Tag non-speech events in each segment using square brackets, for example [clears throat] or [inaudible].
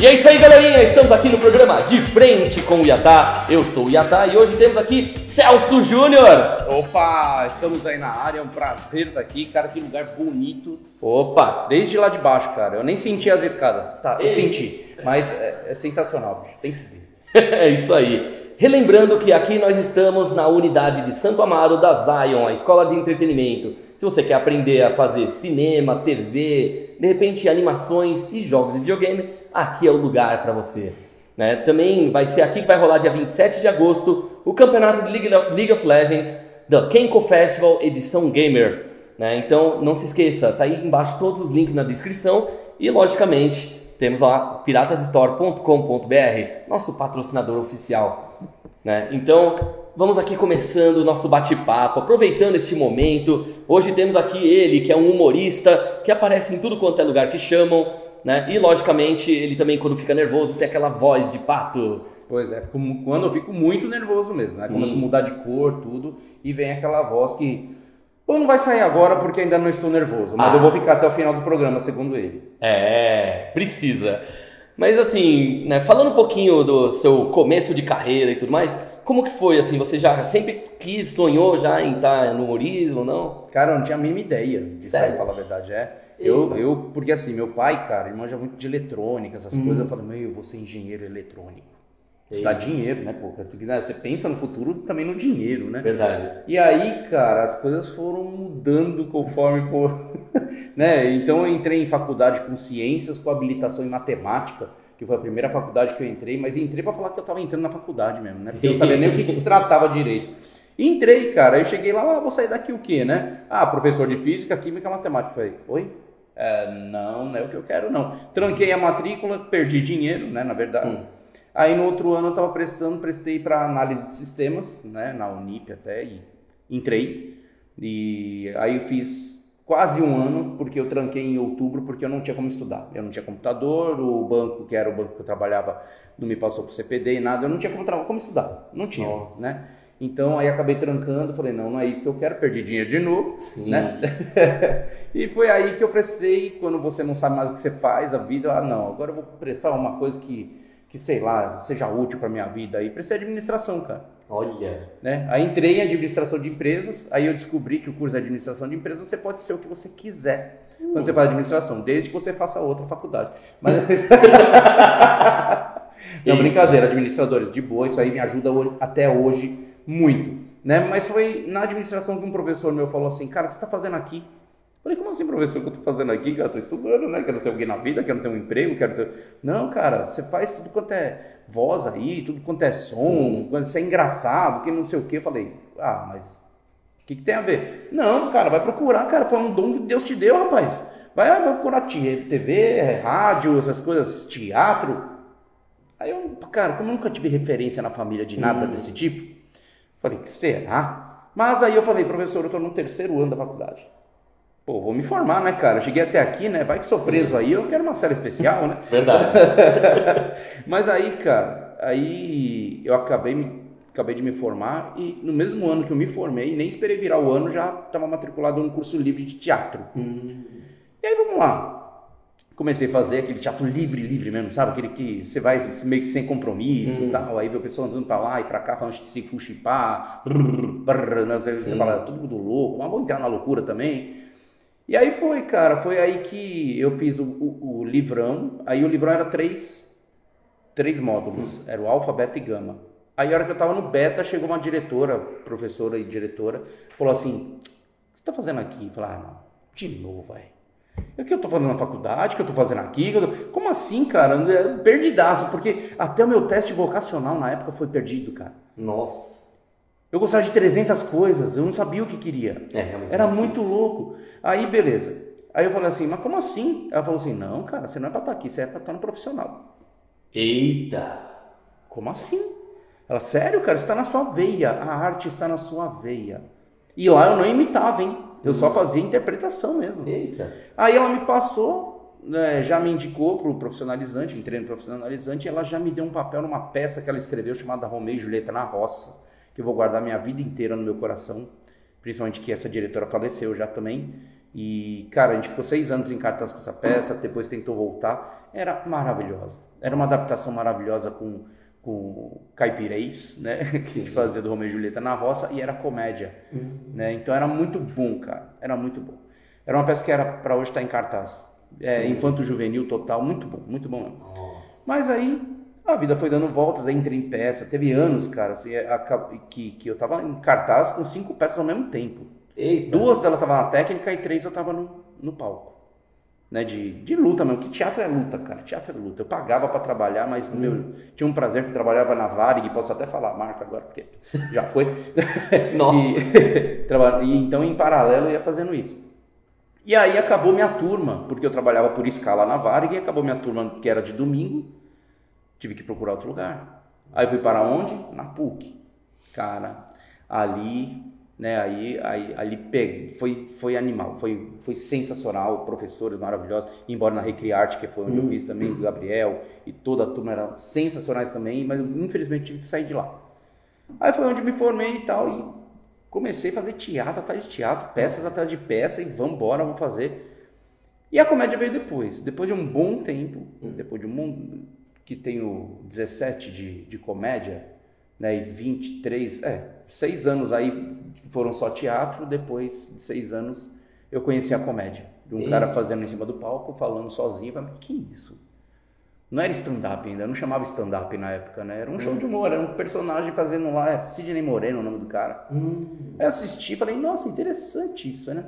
E é isso aí, galerinha. Estamos aqui no programa De Frente com o Iatá. Eu sou o Iatá e hoje temos aqui Celso Júnior. Opa, estamos aí na área. É um prazer estar aqui. Cara, que lugar bonito. Opa, Desde lá de baixo, cara. Eu nem senti as escadas. Tá, eu Ei. senti. Mas é, é sensacional, bicho. Tem que ver. [laughs] é isso aí. Relembrando que aqui nós estamos na unidade de Santo Amaro da Zion, a escola de entretenimento. Se você quer aprender a fazer cinema, TV, de repente animações e jogos de videogame, aqui é o lugar para você. né? Também vai ser aqui que vai rolar dia 27 de agosto o campeonato de League of- Legends da Kenko Festival edição Gamer. né? Então não se esqueça, tá aí embaixo todos os links na descrição e logicamente temos lá piratasstore.com.br, nosso patrocinador oficial. né? Então, vamos aqui começando o nosso bate-papo, aproveitando este momento. Hoje temos aqui ele, que é um humorista, que aparece em tudo quanto é lugar que chamam, né? E logicamente, ele também quando fica nervoso tem aquela voz de pato. Pois é, fico quando eu fico muito nervoso mesmo, né? Sim. Começa a mudar de cor, tudo, e vem aquela voz que. Pô, não vai sair agora porque ainda não estou nervoso, mas Ah. eu vou ficar até o final do programa, segundo ele. É, precisa. Mas assim, né, falando um pouquinho do seu começo de carreira e tudo mais, como que foi assim? Você já sempre quis, sonhou já em estar no humorismo, não? Cara, eu não tinha a mínima ideia disso Sério? aí, falar a verdade. É. Eu, eu, porque assim, meu pai, cara, ele manja muito de eletrônica, essas Hum. coisas. Eu falei, meu, eu vou ser engenheiro eletrônico. Isso dá dinheiro, né, pô? Porque, né, Você pensa no futuro também no dinheiro, né? Verdade. E aí, cara, as coisas foram mudando conforme for, [laughs] né? Então eu entrei em faculdade com ciências, com habilitação em matemática, que foi a primeira faculdade que eu entrei, mas entrei pra falar que eu tava entrando na faculdade mesmo, né? Porque eu não sabia [laughs] nem o que, que se tratava direito. Entrei, cara, eu cheguei lá, ah, vou sair daqui o quê, né? Ah, professor de física, química, matemática. Falei, oi? É, não, não é o que eu quero, não. Tranquei a matrícula, perdi dinheiro, né, na verdade. Hum. Aí no outro ano eu estava prestando, prestei para análise de sistemas, né, na Unip até, e entrei. E aí eu fiz quase um ano, porque eu tranquei em outubro, porque eu não tinha como estudar. Eu não tinha computador, o banco, que era o banco que eu trabalhava, não me passou pro CPD e nada, eu não tinha como, como estudar, não tinha, Nossa. né? Então aí acabei trancando, falei, não, não é isso que eu quero, perdi dinheiro de novo, Sim. né? [laughs] e foi aí que eu prestei, quando você não sabe mais o que você faz, a vida, ah não, agora eu vou prestar uma coisa que, que sei lá, seja útil para minha vida. Aí prestei administração, cara. Olha. Né? Aí entrei em administração de empresas, aí eu descobri que o curso de administração de empresas você pode ser o que você quiser quando você faz administração, desde que você faça outra faculdade. Mas... [laughs] [laughs] Não, brincadeira, administradores, de boa, isso aí me ajuda até hoje muito. Né? Mas foi na administração que um professor meu falou assim, cara, o que você está fazendo aqui? Falei, como assim, professor, o que eu tô fazendo aqui? Cara, eu tô estudando, né? Quero ser alguém na vida, quero ter um emprego, quero ter... Não, cara, você faz tudo quanto é voz aí, tudo quanto é som, quando você é engraçado, que não sei o quê. Eu falei, ah, mas o que, que tem a ver? Não, cara, vai procurar, cara, foi um dom que Deus te deu, rapaz. Vai, vai procurar TV, rádio, essas coisas, teatro. Aí eu, cara, como eu nunca tive referência na família de nada Hum. desse tipo, falei, que será? Mas aí eu falei, professor, eu tô no terceiro ano da faculdade. Pô, vou me formar, né, cara? Eu cheguei até aqui, né? Vai que sou preso aí, eu quero uma série especial, né? Verdade. [laughs] Mas aí, cara, aí eu acabei, acabei de me formar e no mesmo ano que eu me formei, nem esperei virar o ano, já estava matriculado no curso livre de teatro. Hum, E aí vamos lá. Comecei a fazer aquele teatro livre, livre mesmo, sabe? Aquele que você vai meio que sem compromisso e tal. Aí vê o pessoal andando pra lá e pra cá, falando de se fuxipar, brrr, brrr, né? Você, Sim. fala, todo mundo louco, mas vou entrar na loucura também. E aí foi, cara, foi aí que eu fiz o, o- o livrão. Aí o livrão era três, três módulos, era o alfa, beta e gama. Aí a hora que eu tava no beta, chegou uma diretora, professora e diretora, falou assim, o que você tá fazendo aqui? Eu falei, ah, não, de novo, velho. O que eu tô fazendo na faculdade? O que eu tô fazendo aqui? Tô- Como assim, cara? É Perdidaço, porque até o meu teste vocacional na época foi perdido, cara. nossa. Eu gostava de 300 coisas, eu não sabia o que queria. É, realmente. Era muito louco. Aí, beleza. Aí eu falei assim, mas como assim? Ela falou assim, não, cara, você não é pra estar aqui, você é pra estar no profissional. Eita. Como assim? Ela, sério, cara, está na sua veia, a arte está na sua veia. E lá eu não imitava, hein? Eu só fazia interpretação mesmo. Eita. Aí ela me passou, né, já me indicou para o profissionalizante, entrei no profissionalizante, e ela já me deu um papel numa peça que ela escreveu chamada Romeu e Julieta na Roça, que eu vou guardar minha vida inteira no meu coração, principalmente que essa diretora faleceu já também. E, cara, a gente ficou seis anos em cartaz com essa peça, depois tentou voltar. Era maravilhosa. Era uma adaptação maravilhosa com, com caipirês, né? [laughs] Que a gente fazia do Romeu e Julieta na roça, e era comédia, Uhum. né? Então era muito bom, cara. Era muito bom. Era uma peça que era para hoje estar em cartaz. É, Sim. infanto juvenil total, muito bom, muito bom mesmo. Nossa. Mas aí a vida foi dando voltas, aí entrei em peça. Teve anos, cara, que, que eu tava em cartaz com cinco peças ao mesmo tempo. Eita. Duas delas estavam na técnica e três eu tava no, no palco. Né, de, de luta mesmo, que teatro é luta, cara. Teatro é luta. Eu pagava pra trabalhar, mas meu, tinha um prazer que trabalhava na Varig, posso até falar a marca agora, porque já foi. [laughs] Nossa. E, [laughs] e então, em paralelo, eu ia fazendo isso. E aí acabou minha turma, porque eu trabalhava por escala na Varig, e acabou minha turma, que era de domingo, tive que procurar outro lugar. Aí fui para onde? Na PUC. Cara, ali, né, aí, aí ali peguei, foi, foi animal, foi, foi sensacional, professores maravilhosos, embora na Recriarte, que foi onde eu fiz também, o Gabriel, e toda a turma eram sensacionais também, mas infelizmente tive que sair de lá. Aí foi onde me formei e tal, e comecei a fazer teatro atrás de teatro, peças atrás de peça, e vamos embora, vamos fazer. E a comédia veio depois. Depois de um bom tempo, depois de um bom, que tenho 17 de, de comédia, né, e 23, é, seis anos aí foram só teatro, depois de seis anos eu conheci a comédia. De um cara fazendo em cima do palco, falando sozinho, falei, que isso? Não era stand-up ainda, não chamava stand-up na época, né? Era um show de humor, era um personagem fazendo lá, é Sidney Moreno o nome do cara. Hum. Aí eu assisti e falei, nossa, interessante isso, né?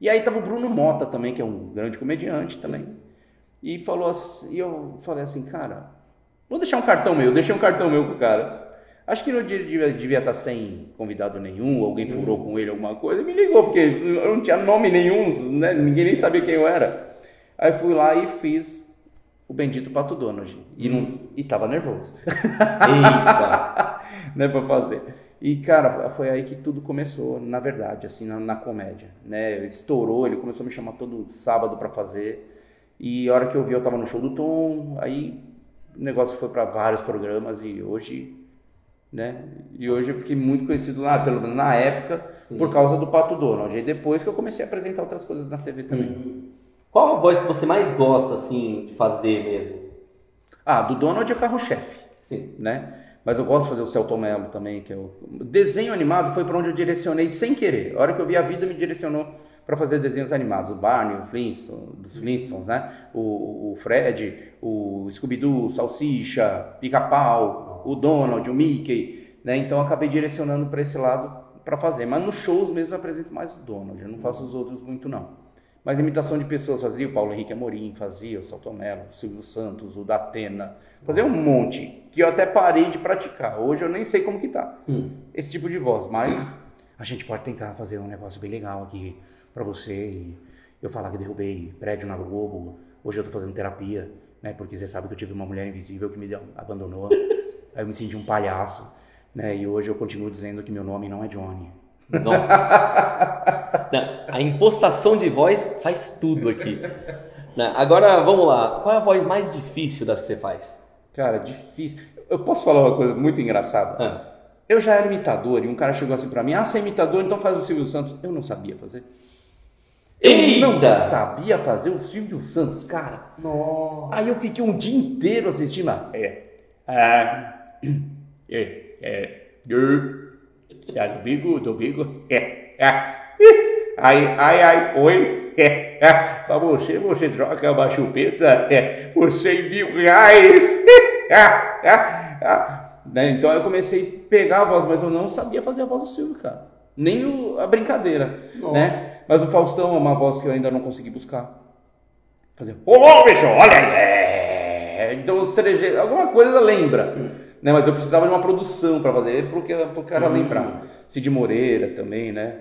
E aí tava o Bruno Mota também, que é um grande comediante também. E falou assim, e eu falei assim, cara, vou deixar um cartão meu, deixei um cartão meu pro cara. Acho que dia devia, devia estar sem convidado nenhum, alguém furou com ele alguma coisa, me ligou, porque eu não tinha nome nenhum, né? Ninguém nem sabia quem eu era. Aí fui lá e fiz o bendito Pato Donald. E, não, e tava nervoso Eita. [laughs] né, pra fazer. E, cara, foi aí que tudo começou, na verdade, assim, na, na comédia, né? Estourou, ele começou a me chamar todo sábado pra fazer. E a hora que eu vi, eu tava no show do Tom, aí o negócio foi pra vários programas e hoje, né? E hoje eu fiquei muito conhecido lá, pelo menos na época, Sim. por causa do Pato Donald. E depois que eu comecei a apresentar outras coisas na TV também. Qual a voz que você mais gosta, assim, de fazer mesmo? Ah, do Donald é carro-chefe. Sim. né? Mas eu gosto de fazer o Celton Mello também, que é o desenho animado foi para onde eu direcionei sem querer. A hora que eu vi a vida me direcionou para fazer desenhos animados, o Barney, o Flintstone, dos Flintstones, né? O, o Fred, o Scooby-Doo, Salsicha, Pica-Pau, o Donald, o Mickey, né? Então acabei direcionando para esse lado para fazer. Mas nos shows mesmo eu apresento mais o Donald, eu não faço os outros muito não. Mas imitação de pessoas fazia, o Paulo Henrique Amorim fazia, o Celton Mello, o Silvio Santos, o Datena, fazia um monte que eu até parei de praticar. Hoje eu nem sei como que tá Hum. esse tipo de voz, mas a gente pode tentar fazer um negócio bem legal aqui pra você. E eu falar que derrubei prédio na Globo, hoje eu tô fazendo terapia, né? Porque você sabe que eu tive uma mulher invisível que me abandonou. [laughs] Aí eu me senti um palhaço, né? E hoje eu continuo dizendo que meu nome não é Johnny. Nossa. [laughs] Não, a impostação de voz faz tudo aqui. Não, agora, vamos lá. Qual é a voz mais difícil das que você faz? Cara, difícil. Eu posso falar uma coisa muito engraçada? Ah, Eu já era imitador e um cara chegou assim pra mim: Ah, você é imitador, então faz o Silvio Santos. Eu não sabia fazer. Eu não sabia fazer o Silvio Santos, cara. Nossa. Aí eu fiquei um dia inteiro assistindo lá. É. Ah, é. É. Eu. É domingo, domingo. É. É. Ai, ai, ai, oi. É. é. Pra você, você troca uma chupeta é, por 100 mil reais. Ah, ah. Né, Então eu comecei a pegar a voz, mas eu não sabia fazer a voz do Silvio, cara. Nem o- a brincadeira. Nossa. Né? Mas o Faustão é uma voz que eu ainda não consegui buscar. Fazer, ô bicho, olha aí. É. Então os trejeitos, alguma coisa lembra. Né? Mas eu precisava de uma produção para fazer, porque o cara lembrar. Cid Moreira também, né?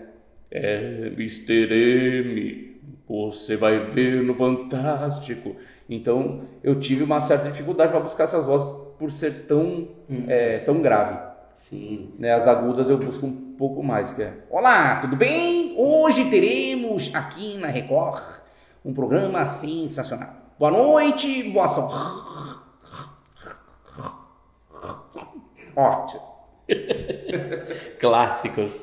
É, Mr. M, você vai ver no Fantástico. Então eu tive uma certa dificuldade para buscar essas vozes por ser tão, é, tão grave. Sim. Né, as agudas eu busco um pouco mais, que é Olá, tudo bem? Hoje teremos aqui na Record um programa sensacional. Boa noite, boa sorte. [laughs] Ótimo. Clássicos.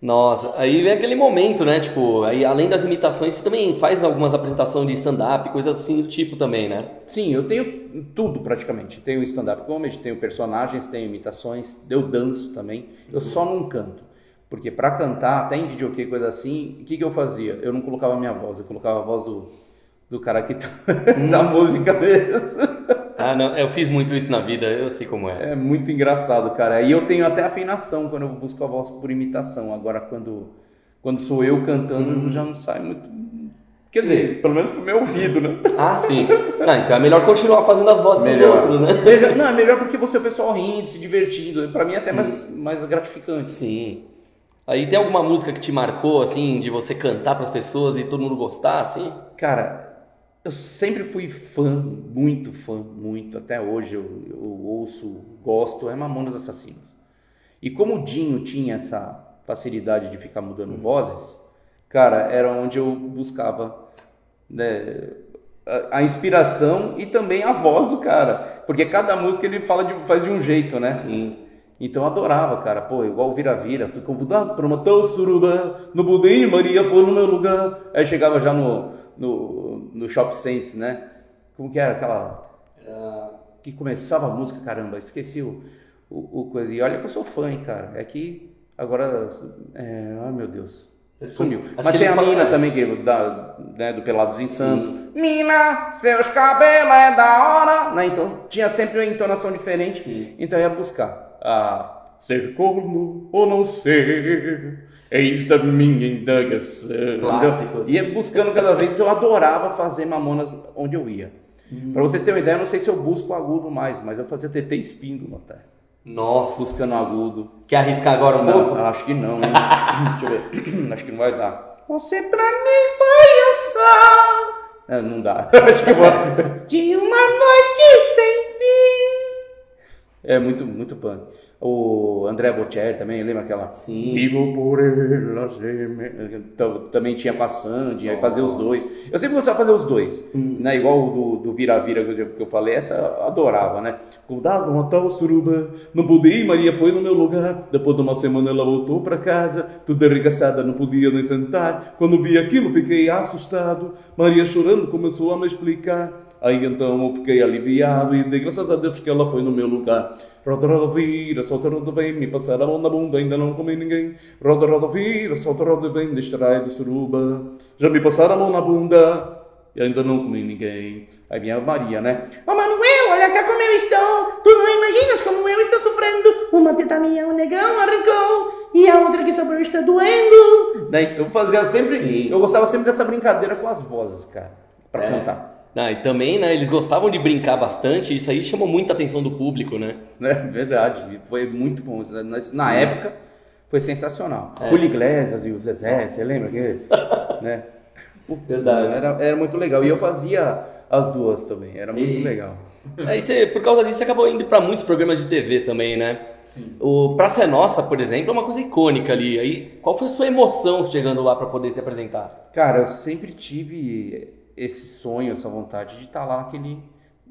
Nossa, aí vem aquele momento, né? Tipo, aí além das imitações, você também faz algumas apresentações de stand-up, coisas assim do tipo também, né? Sim, eu tenho tudo praticamente. Tenho stand-up comedy, tenho personagens, tenho imitações, eu danço também. Eu só não canto. Porque para cantar, até em videokê, coisa assim, o que, que eu fazia? Eu não colocava a minha voz, eu colocava a voz do, do cara que tá [laughs] da música mesmo. Ah, não, eu fiz muito isso na vida, eu sei como é. É muito engraçado, cara. E eu tenho até afinação quando eu busco a voz por imitação. Agora, quando, quando sou eu cantando, já não sai muito. Quer dizer, pelo menos pro meu ouvido, né? Ah, sim. Ah, então é melhor continuar fazendo as vozes Melhor. dos outros, né? Melhor- não, é melhor porque você é o pessoal rindo, se divertindo. Pra mim é até mais, mais gratificante. Sim. Aí tem alguma música que te marcou, assim, de você cantar pras pessoas e todo mundo gostar, assim? Cara, eu sempre fui fã, muito fã, muito. Até hoje eu, eu ouço, gosto, é Mamonas Assassinos. E como o Dinho tinha essa facilidade de ficar mudando vozes, cara, era onde eu buscava né, a, a inspiração e também a voz do cara. Porque cada música ele fala de, faz de um jeito, né? Sim. Então eu adorava, cara. Pô, igual Vira-Vira. Fui convidado para uma tal suruba. No Budim, Maria foi no meu lugar. Aí chegava já no, no, no Shop Saints, né? Como que era aquela... Que começava a música, caramba. Esqueci o, o, o coisa. E olha que eu sou fã, hein, cara. É que agora... É, ai, meu Deus. Sumiu. Acho Mas tem a mina também, que, da, né, do Pelados em Santos. Mina, seus cabelos é da hora. Né? Então tinha sempre uma entonação diferente. Sim. Então eu ia buscar. A ser corno ou não ser. Eis a minha indagação. Clássicos. Ia buscando cada vez. Então eu adorava fazer mamonas onde eu ia. Hum. Pra você ter uma ideia, eu não sei se eu busco agudo mais, mas eu fazia TT espíndola até. Nossa. Buscando agudo. Quer arriscar agora um pouco? Não, acho que não, hein? [laughs] Deixa eu ver. [clears throat] Acho que não vai dar. Você pra mim foi o sol. É, não dá. [laughs] acho que vou. De uma noite sem fim. É muito, muito punk. O André Bocelli também, lembra aquela? Sim. Vivo por ela Também tinha com a Sandy, aí fazia os dois. Eu sempre gostava de fazer os dois, né? Igual o do- Vira-Vira que, eu- que eu falei, essa eu adorava, né? Cuidado, uma tal suruba, não podia Maria foi no meu lugar. Depois de uma semana ela voltou para casa, tudo arregaçada, não podia nem sentar. Quando vi aquilo, fiquei assustado. Maria chorando começou a me explicar. Aí então eu fiquei aliviado e dei graças a Deus que ela foi no meu lugar. Roda, roda, vira, solta, roda, vem, me passar a mão na bunda, ainda não comi ninguém. Roda, roda, vira, solta, roda, vem, distrai de suruba. Já me passaram a mão na bunda e ainda não comi ninguém. Aí vinha a Maria, né? Ô Manuel, olha cá como eu estou. Tu não imaginas como eu estou sofrendo. Uma teta minha o negão arrancou. E a outra que sobrou está doendo. Né? Então fazia sempre. Sim. Eu gostava sempre dessa brincadeira com as vozes, cara, pra É. cantar. Ah, e também, né, eles gostavam de brincar bastante, isso aí chamou muita atenção do público, né? Né? Verdade, foi muito bom. Na, época foi sensacional. É. Julio Iglesias e o Zezé, você lembra que? [laughs] né? Verdade. Era, era muito legal. E eu fazia as duas também, era muito E- legal. Aí você, por causa disso, você acabou indo pra muitos programas de TV também, né? Sim. O Praça é Nossa, por exemplo, é uma coisa icônica ali. Aí, qual foi a sua emoção chegando lá pra poder se apresentar? Cara, eu sempre tive esse sonho, essa vontade de estar lá naquele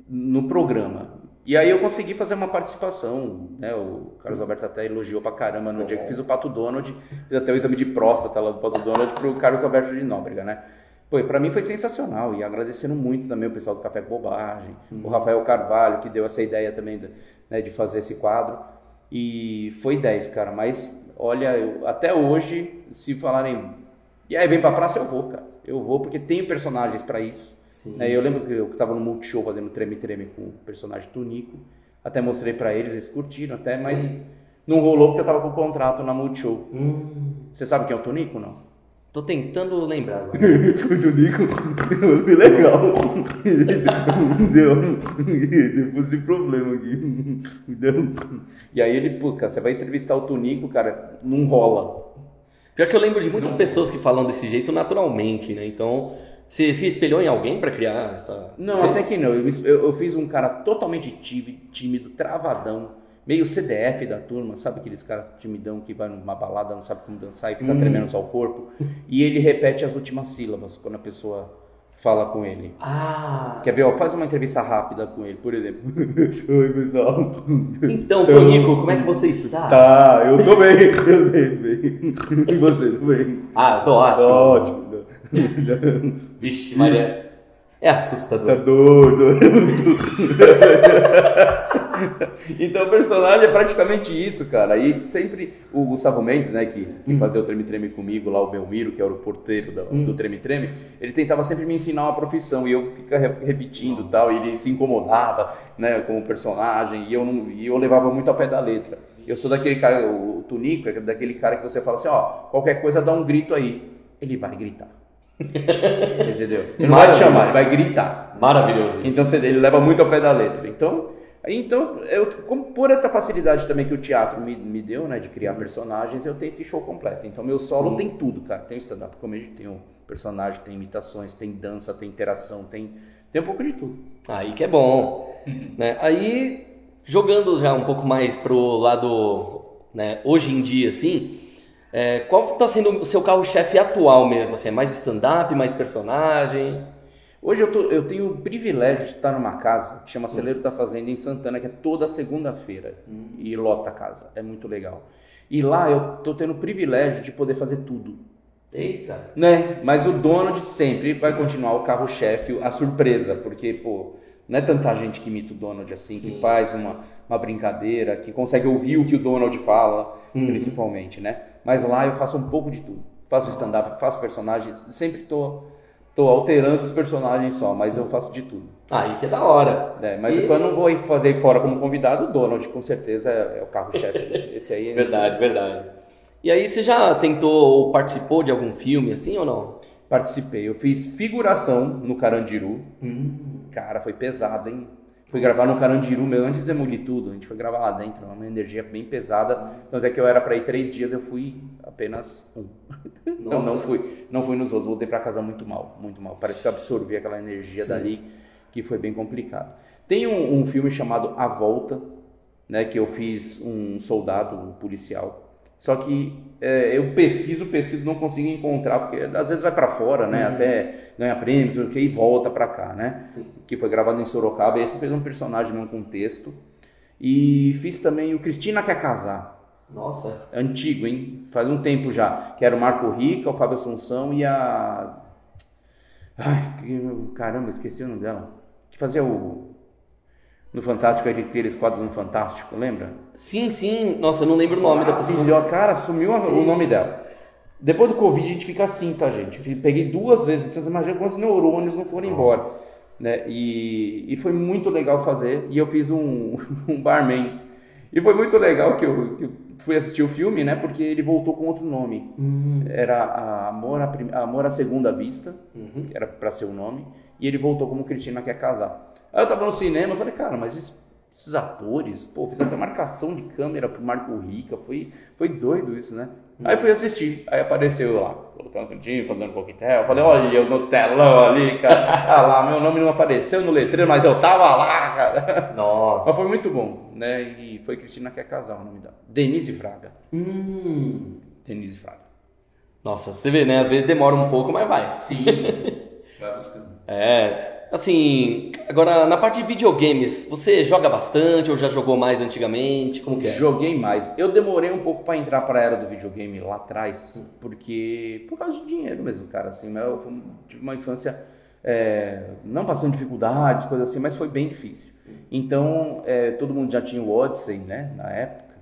no programa. E aí eu consegui fazer uma participação, né? O Carlos Alberto até elogiou pra caramba no dia que eu fiz o Pato Donald, fiz até o exame de próstata lá do Pato Donald pro Carlos Alberto de Nóbrega, né? Pô, pra mim foi sensacional e agradecendo muito também o pessoal do Café com Bobagem, o Rafael Carvalho que deu essa ideia também de, né, de fazer esse quadro. E foi 10, cara, mas olha, eu- até hoje, se falarem e aí vem pra praça, eu vou, cara. Eu vou porque tenho personagens pra isso. Sim. Né, Eu lembro que eu tava no Multishow fazendo Treme Treme com o personagem Tunico. Até mostrei pra eles, eles curtiram até, mas não rolou porque eu tava com o contrato na Multishow. Hum, Você sabe quem é o Tunico, não? tô tentando lembrar agora. [laughs] o Tunico [laughs] foi legal. [laughs] Deu, depois de problema aqui. Deu. E aí ele, pô, cara, você vai entrevistar o Tunico, cara, não rola. Pior que eu lembro de muitas pessoas que falam desse jeito naturalmente, né? Então, você se espelhou em alguém pra criar essa... Não, até que não. Eu, eu- eu fiz um cara totalmente tímido, tímido, travadão, meio CDF da turma, sabe aqueles caras timidão que vai numa balada, não sabe como dançar e fica tremendo só o corpo. E ele repete as últimas sílabas quando a pessoa fala com ele. Ah. Quer ver? Ó, faz uma entrevista rápida com ele, por exemplo. [laughs] Oi, pessoal. Então, Tonico, como é que você está? Tá, eu tô bem, eu bem, bem. E você, tô bem? Ah, eu tô ótimo. Ótimo. Vixe, Maria. É Tá assustador. [laughs] [laughs] então o personagem é praticamente isso, cara. E sempre o Gustavo Mendes, né, que, que fazia o Treme Treme comigo, lá o Belmiro, que era o porteiro do, do Treme Treme, ele tentava sempre me ensinar uma profissão e eu ficava re- repetindo e tal, e ele se incomodava, né, com o personagem, e eu, não, e eu levava muito ao pé da letra. Eu sou daquele cara, o Tunico é daquele cara que você fala assim, ó, qualquer coisa dá um grito aí. Ele vai gritar. [laughs] Entendeu? Ele não vai te chamar, ele vai gritar. Maravilhoso. isso. Então ele leva muito ao pé da letra. Então, então eu, como por essa facilidade também que o teatro me, me deu, né, de criar personagens, eu tenho esse show completo. Então meu solo tem tudo, cara. Tem stand-up comedy, tem um personagem, tem imitações, tem dança, tem interação, tem, tem um pouco de tudo. Aí que é bom. [laughs] né? Aí, jogando já um pouco mais pro lado, né, hoje em dia, assim, é, qual está sendo o seu carro-chefe atual mesmo? Assim, é mais stand-up, mais personagem? Hoje eu, tô- eu tenho o privilégio de estar numa casa que chama Celeiro da Fazenda em Santana, que é toda segunda-feira e lota a casa. É muito legal. E lá eu tô tendo o privilégio de poder fazer tudo. Eita! Né? Mas o dono de sempre vai continuar o carro-chefe, a surpresa, porque, pô, não é tanta gente que imita o Donald assim, Sim. que faz uma, uma brincadeira, que consegue ouvir o que o Donald fala, Uhum. principalmente, né? Mas lá eu faço um pouco de tudo. Faço stand-up, faço personagens, sempre tô, tô alterando os personagens só, mas eu faço de tudo. Aí que é da hora. né? Mas E- quando eu vou ir fazer fora como convidado, o Donald com certeza é, é o carro-chefe. [laughs] Esse aí é Verdade, verdade. E aí, você já tentou ou participou de algum filme assim ou não? Participei. Eu fiz figuração no Carandiru. Cara, foi pesado, hein? Fui gravar no Carandiru, meu, antes de demolir tudo. A gente foi gravar lá dentro, uma energia bem pesada. Tanto é que eu era pra ir três dias, eu fui apenas um. [laughs] Não, Nossa. não fui. Não fui nos outros. Voltei pra casa muito mal, muito mal. Parece que eu absorvi aquela energia Sim. dali, que foi bem complicado. Tem um, um filme chamado A Volta, né? Que eu fiz um soldado um policial. Só que é, eu pesquiso, pesquiso, não consigo encontrar, porque às vezes vai pra fora, né? Até ganha prêmios, o que, e volta pra cá, né? Sim. Que foi gravado em Sorocaba. E esse fez um personagem num contexto. E fiz também o Cristina Quer Casar. Nossa. Antigo, hein? Faz um tempo já. Que era o Marco Rica, o Fábio Assunção e a. Ai, caramba, esqueci o nome dela. Que fazia o. No Fantástico, aqueles quadros no Fantástico, lembra? Sim, sim. Nossa, eu não lembro o nome da pessoa. Melhor, cara, sumiu o nome dela. Depois do Covid a gente fica assim, tá, gente? Peguei duas vezes, então imagina quantos neurônios não foram embora. Né? E, e foi muito legal fazer. E eu fiz um, [laughs] um barman. E foi muito legal que eu, que eu fui assistir o filme, né? Porque ele voltou com outro nome. Era a Amor à, Prim- Amor à Segunda Vista, Uhum. que era pra ser o nome. E ele voltou como Cristina Quer Casar. Aí eu tava no cinema, eu falei, cara, mas esses, esses atores, pô, fiz até marcação de câmera pro Marco Rica, foi, foi doido isso, né? Aí fui assistir, aí apareceu eu lá, colocando cantinho, fazendo coquetel, eu falei, olha eu no telão ali, cara, ah lá, meu nome não apareceu no letreiro, mas eu tava lá, cara. Nossa. Mas foi muito bom, né? E foi Cristina Quer Casar o nome dela. Denise Fraga. Hum. Denise Fraga. Nossa, você vê, né? Às vezes demora um pouco, mas vai. Sim. [laughs] Vai buscando. É. Assim, agora na parte de videogames, você joga bastante ou já jogou mais antigamente? Como que é? Joguei mais. Eu demorei um pouco pra entrar pra era do videogame lá atrás, porque por causa de dinheiro mesmo, cara. Assim, eu tive uma infância é, não passando dificuldades, coisas assim, mas foi bem difícil. Então é, todo mundo já tinha o Odyssey, né, na época.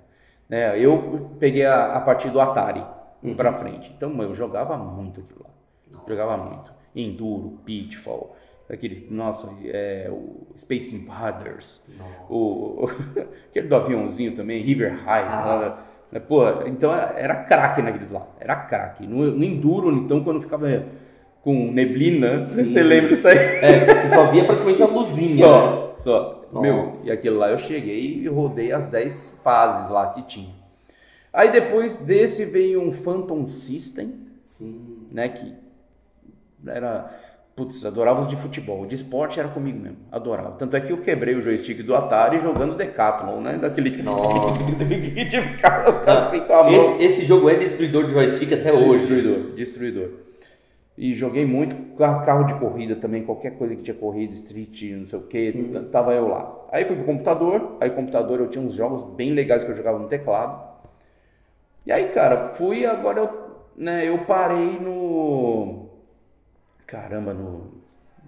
Né, eu peguei a, a partir do Atari pra frente. Então eu jogava muito aquilo lá. Jogava muito. Enduro, Pitfall, aquele, nossa, é, o Space Invaders. O, [laughs] aquele do aviãozinho também, River High. Ah. né? Pô, então era, era craque naqueles lá. Era craque. No, no Enduro, então, quando ficava com neblina, [laughs] Sim. você lembra disso aí? É, você só via praticamente a luzinha. né? Só, só. Nossa. Meu, e aquilo lá eu cheguei e rodei as 10 fases lá que tinha. Aí depois desse veio um Phantom System, Sim. né, que era, putz, adorava os de futebol, de esporte era comigo mesmo, adorava. Tanto é que eu quebrei o joystick do Atari jogando Decathlon, né, daquele que Nossa. [laughs] de ficar assim com a mão. Esse, esse jogo é destruidor de joystick até hoje. Destruidor, destruidor. E joguei muito carro, de corrida também, qualquer coisa que tinha corrida, street, não sei o que, Uhum. tava eu lá. Aí fui pro computador, aí computador eu tinha uns jogos bem legais que eu jogava no teclado. E aí, cara, fui, agora eu, né, eu parei no. Caramba, no.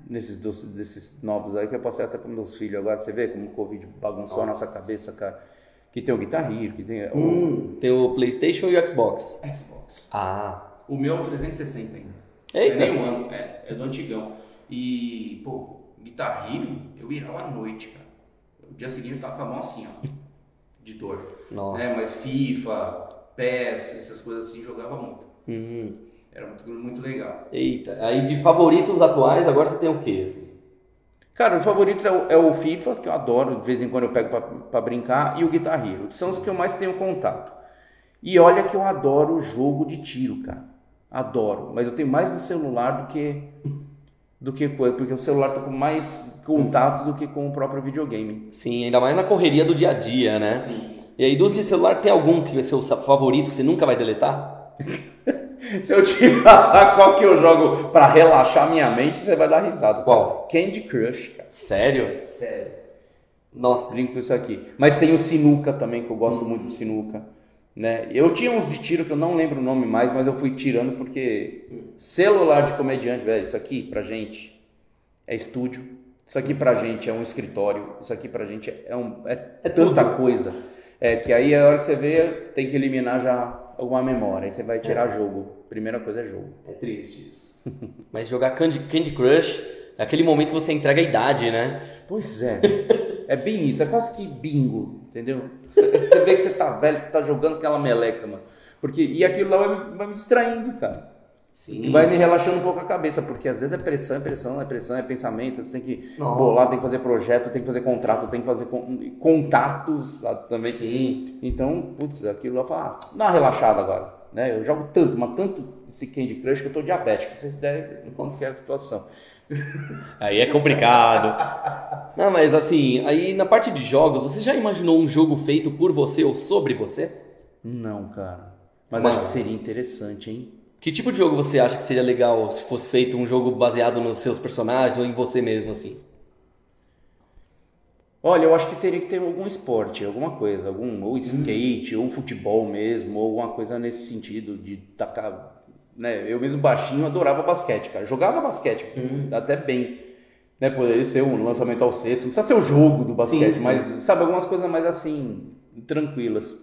Nesses dos- desses novos aí que eu passei até para meus filhos agora, você vê como o Covid bagunçou a nossa cabeça, cara. Que tem o Guitar Hero, que tem o Hum, tem o PlayStation e o Xbox. Xbox. Ah. O meu é o 360 ainda. Eita. É nem um ano, é, é do antigão. E, pô, Guitar Hero, eu virava à noite, cara. O dia seguinte eu tava com a mão assim, ó, de dor. Nossa. Né? Mas FIFA, PES, essas coisas assim, jogava muito. Hum. Era muito, muito legal. Eita. Aí de favoritos atuais, agora você tem o quê, assim? Cara, os favoritos é o, é o FIFA, que eu adoro, de vez em quando eu pego pra, pra brincar, e o Guitar Hero, que são os que eu mais tenho contato. E olha que eu adoro jogo de tiro, cara. Adoro. Mas eu tenho mais no celular do que do que coisa, porque o celular tá com mais contato do que com o próprio videogame. Sim, ainda mais na correria do dia a dia, né? Sim. E aí, dos de celular, tem algum que vai ser o favorito que você nunca vai deletar? [laughs] Se eu te falar qual que eu jogo pra relaxar minha mente, você vai dar risada. Qual? Candy Crush, cara. Sério? Sério. Nossa, Brinco com isso aqui. Mas tem o sinuca também, que eu gosto muito de sinuca. Né? Eu tinha uns de tiro que eu não lembro o nome mais, mas eu fui tirando porque celular de comediante, velho, isso aqui pra gente é estúdio, isso aqui pra gente é um escritório, isso aqui pra gente é, um, é, É tanta tudo. coisa. É que aí a hora que você vê, tem que eliminar já alguma memória. Aí você vai tirar jogo. Primeira coisa é jogo. é triste isso. [laughs] Mas jogar Candy, Candy Crush é aquele momento que você entrega a idade, né? Pois é. É bem isso, é quase que bingo, entendeu? Você vê que você tá velho, que tá jogando aquela meleca, mano. Porque, e aquilo lá vai me, vai me distraindo, cara. Sim. E vai me relaxando um pouco a cabeça, porque às vezes é pressão, é pressão, é pressão, é pensamento, você tem que Nossa. bolar, tem que fazer projeto, tem que fazer contrato, tem que fazer con- contatos também. Sim. Então, putz, aquilo lá fala, ah, dá uma relaxada agora. Né? Eu jogo tanto, mas tanto esse Candy Crush que eu tô diabético. Não sei se deve como que é a situação. [laughs] Aí é complicado. Não, mas assim, aí na parte de jogos, você já imaginou um jogo feito por você ou sobre você? Não, cara. Mas Mano. acho que seria interessante, hein? Que tipo de jogo você acha que seria legal se fosse feito um jogo baseado nos seus personagens ou em você mesmo, assim? Olha, eu acho que teria que ter algum esporte, alguma coisa, algum ou skate, ou futebol mesmo, ou alguma coisa nesse sentido de tacar, né? Eu mesmo baixinho adorava basquete, cara. Jogava basquete, até bem. Né, poderia ser um lançamento ao cesto, não precisa ser o jogo do basquete, sim. mas sabe algumas coisas mais assim tranquilas.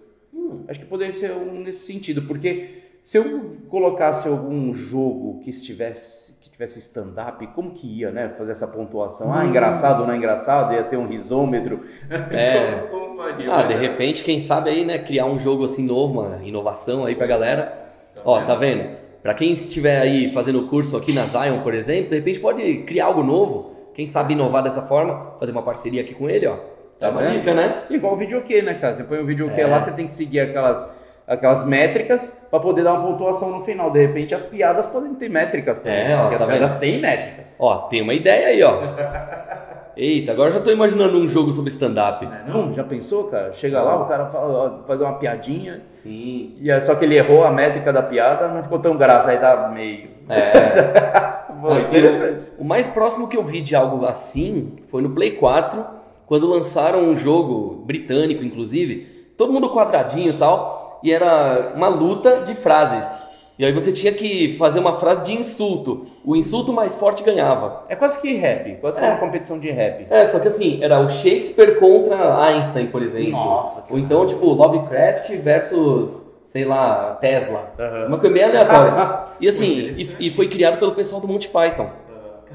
Acho que poderia ser um nesse sentido, porque se eu colocasse algum jogo que estivesse que tivesse stand-up, como que ia, né, fazer essa pontuação? Ah, engraçado ou não é engraçado? Ia ter um risômetro. [laughs] É. como, como faria? Ah, de repente, quem sabe aí, né, criar um jogo assim novo, uma inovação aí pra galera. Ó, tá vendo? Pra quem estiver aí fazendo curso aqui na Zion, por exemplo, de repente pode criar algo novo. Quem sabe inovar dessa forma, fazer uma parceria aqui com ele, ó. Tá uma vendo? dica, né? Igual o videokê, né, cara? Você põe o videokê É. lá, você tem que seguir aquelas aquelas métricas pra poder dar uma pontuação no final. De repente, as piadas podem ter métricas também. É, ó, tá as piadas têm métricas. Ó, tem uma ideia aí, ó. [laughs] Eita, agora eu já tô imaginando um jogo sobre stand-up. Não, já pensou, cara? Chega lá, o cara fala, ó, faz uma piadinha, Sim. e é só que ele errou a métrica da piada, não ficou tão graça, aí dá meio. É. [laughs] Interessante. o mais próximo que eu vi de algo assim foi no Play 4, quando lançaram um jogo britânico, inclusive, todo mundo quadradinho e tal, e era uma luta de frases. E aí você tinha que fazer uma frase de insulto. O insulto mais forte ganhava. É quase que rap, quase que É. uma competição de rap. É, só que assim, era o Shakespeare contra Einstein, por exemplo. Nossa, Ou então, tipo, Lovecraft versus, sei lá, Tesla. Aham. Uma coisa bem aleatória. E assim, e, e foi criado pelo pessoal do Monty Python.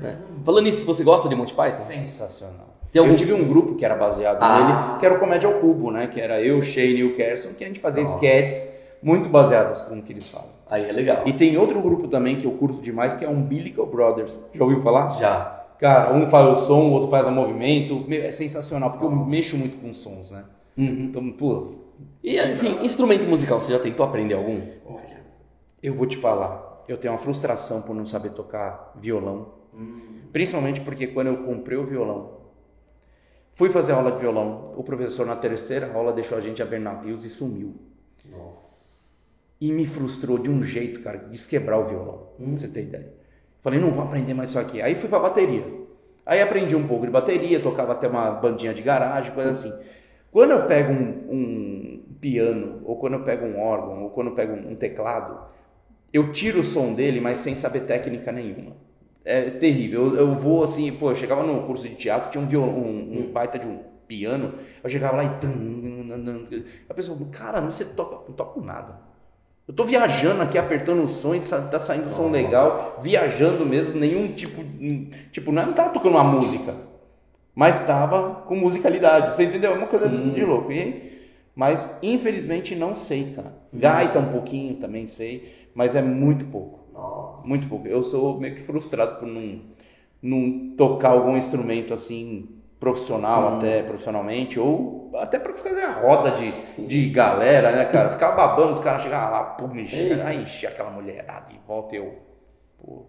né? Falando nisso, se você gosta de Monty Python, Sensacional. Tem algum- Eu tive um grupo que era baseado Ah. nele, que era o Comédia ao Cubo, né? Que era eu, Shane e o Kerson, que a gente fazia sketches muito baseadas com o que eles fazem. aí é legal. E tem outro grupo também que eu curto demais, que é o Umbilical Brothers. Já ouviu falar? Já. Cara, um faz o som, o outro faz o movimento. É sensacional, porque eu mexo muito com sons, né? Então, pô, E assim, instrumento musical, você já tentou aprender algum? olha, eu vou te falar. Eu tenho uma frustração por não saber tocar violão. Principalmente porque quando eu comprei o violão, fui fazer aula de violão, o professor na terceira aula deixou a gente a ver navios e sumiu. Nossa. E me frustrou de um jeito, cara, de quebrar o violão. Pra você ter ideia. Falei, não vou aprender mais isso aqui. Aí fui pra bateria. Aí aprendi um pouco de bateria, tocava até uma bandinha de garagem, coisa assim. Quando eu pego um, um piano, ou quando eu pego um órgão, ou quando eu pego um teclado, eu tiro o som dele, mas sem saber técnica nenhuma. É terrível. Eu, eu vou assim, pô, eu chegava no curso de teatro, tinha um, viol, um, um baita de um piano, eu chegava lá e. A pessoa, cara, não você toca, não toco nada. Eu tô viajando aqui, apertando o som tá saindo som legal, viajando mesmo, nenhum tipo. Tipo, não, não tava tocando uma música, mas tava com musicalidade. Você entendeu? É uma coisa Sim. de louco. E, mas infelizmente não sei, cara. Gaita um pouquinho também sei, mas é muito pouco. Nossa. Muito pouco. Eu sou meio que frustrado por não, não tocar algum instrumento assim profissional até profissionalmente ou até para fazer a roda de, de galera, né, cara? Ficar babando, os caras chegavam lá, pô, me encher, aí encher aquela mulherada e volta eu, pô,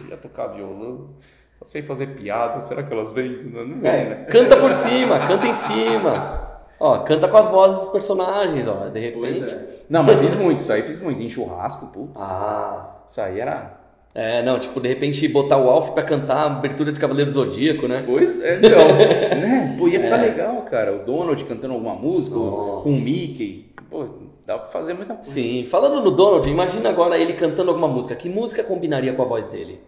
eu ia tocar violão, só sei fazer piada, será que elas vêm? Não, não vem, né? Canta por cima, canta em cima. Ó, canta com as vozes dos personagens, ó, de repente. É. Não, mas fiz [laughs] muito, isso aí fiz muito, em churrasco, putz. Ah. Isso aí era É, não, tipo, de repente botar o Alf pra cantar a abertura de Cavaleiro Zodíaco, né? Pois é, então, [laughs] né? Pô, ia ficar legal, cara. O Donald cantando alguma música, Nossa. com o Mickey. Pô, dá pra fazer muita coisa. Sim, falando no Donald, imagina agora ele cantando alguma música. Que música combinaria com a voz dele?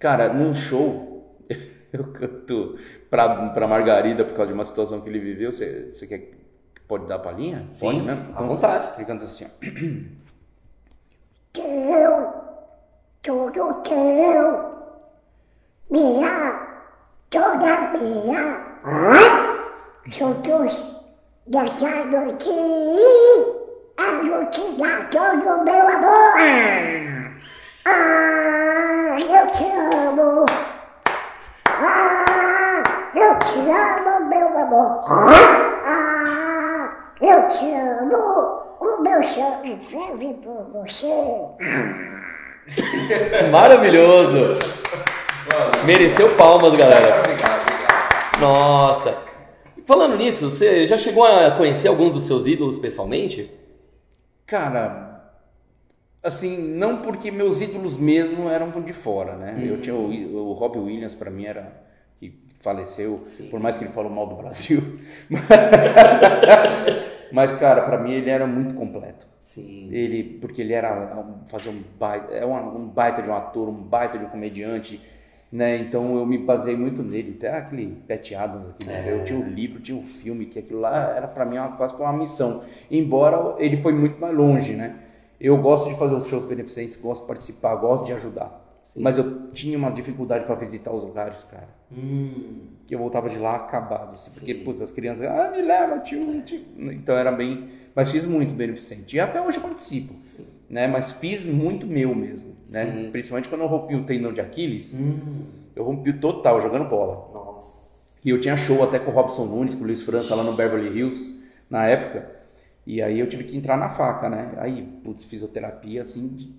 Cara, num show, [laughs] eu canto pra, pra Margarida por causa de uma situação que ele viveu. Você, você quer pode dar palhinha? Sim, pode mesmo? à vontade. Ele canta assim, ó. [clears throat] teu, tudo teu, minha, toda minha, juntos dessa noite, a noite dá todo meu amor. Ah, eu te amo. Ah, eu te amo, meu amor. Ah, eu te amo. O meu sangue ferve por você. [laughs] Maravilhoso! Mereceu palmas, galera. Nossa! Falando nisso, você já chegou a conhecer alguns dos seus ídolos pessoalmente? Cara, assim, não porque meus ídolos mesmo eram de fora, né? Eu tinha o, o Robbie Williams, pra mim, era que faleceu, por mais que ele falou mal do Brasil. [laughs] Mas, cara, pra mim ele era muito completo. Sim. Ele, porque ele era um- fazer um baita, é um, um baita de um ator, um baita de um comediante, né? Então eu me basei muito nele. Até aquele Pat Adams aqui, né? Eu tinha o livro, tinha o filme, que aquilo lá era pra mim uma, quase que uma missão. Embora ele foi muito mais longe, né? Eu gosto de fazer os shows beneficentes, gosto de participar, gosto de ajudar. Mas eu tinha uma dificuldade para visitar os lugares, cara. Hum, Que eu voltava de lá acabado, assim, porque putz, as crianças, ah, me leva, tio, tio. Então era bem, mas fiz muito beneficente. E até hoje eu participo, né? Mas fiz muito meu mesmo, né? Sim. Principalmente quando eu rompi o tendão de Aquiles, hum, eu rompi o total jogando bola. nossa. E eu tinha show até com o Robson Nunes, com o Luiz França lá no Beverly Hills, na época. E aí eu tive que entrar na faca, né? Aí, putz, fisioterapia, assim,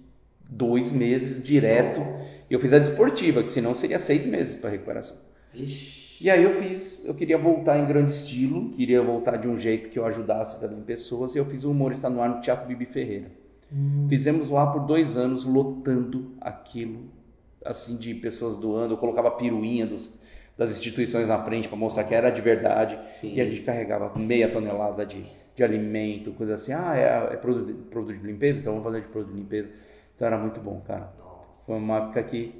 dois meses direto. Eu fiz a desportiva, que senão seria seis meses para recuperação. Vixe. E aí eu fiz, eu queria voltar em grande estilo, queria voltar de um jeito que eu ajudasse também pessoas, e eu fiz o Humor Está no Ar no Teatro Bibi Ferreira. Fizemos lá por dois anos, lotando aquilo, assim, de pessoas doando. Eu colocava piruinha dos, das instituições na frente para mostrar que era de verdade. Sim. E a gente carregava meia tonelada de, de alimento, coisa assim. Ah, é, é produto, de- produto de limpeza? Então vamos fazer de produto de limpeza. Então era muito bom, cara. Foi uma época que,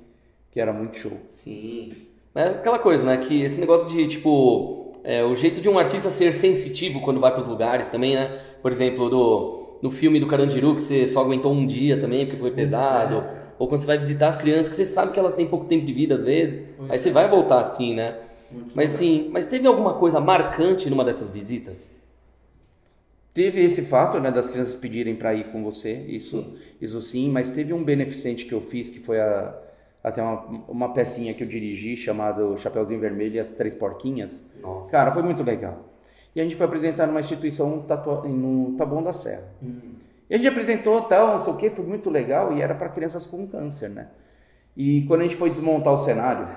que era muito show. Sim. Mas aquela coisa, né? Que esse negócio de, tipo, é, o jeito de um artista ser sensitivo quando vai pros lugares também, né? Por exemplo, do, no filme do Carandiru, que você só aguentou um dia também, porque foi pesado. Ou quando você vai visitar as crianças, que você sabe que elas têm pouco tempo de vida às vezes. Aí você vai voltar assim, né? Mas sim, mas teve alguma coisa marcante numa dessas visitas? Teve esse fato, né, das crianças pedirem para ir com você, isso, isso sim, mas teve um beneficente que eu fiz, que foi a, até uma, uma pecinha que eu dirigi, chamado Chapeuzinho Vermelho e as Três Porquinhas. Nossa. Cara, foi muito legal. E a gente foi apresentar numa instituição tatua- no Taboão da Serra. E a gente apresentou tal, não sei o que, foi muito legal e era para crianças com câncer, né? E quando a gente foi desmontar o cenário,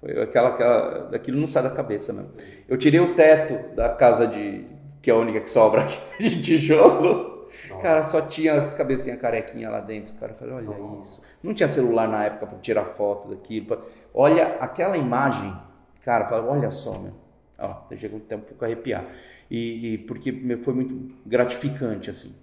foi aquela, aquela daquilo não sai da cabeça mesmo. Eu tirei o teto da casa de que é a única que sobra aqui [laughs] de tijolo Cara, só tinha as cabecinhas carequinha lá dentro. Cara, eu falei, olha isso. Não tinha celular na época para tirar foto daquilo. pra- Olha aquela imagem, cara, falei, olha só, meu. Ó, chega até um pouco a arrepiar. E, e porque meu, foi muito gratificante, assim.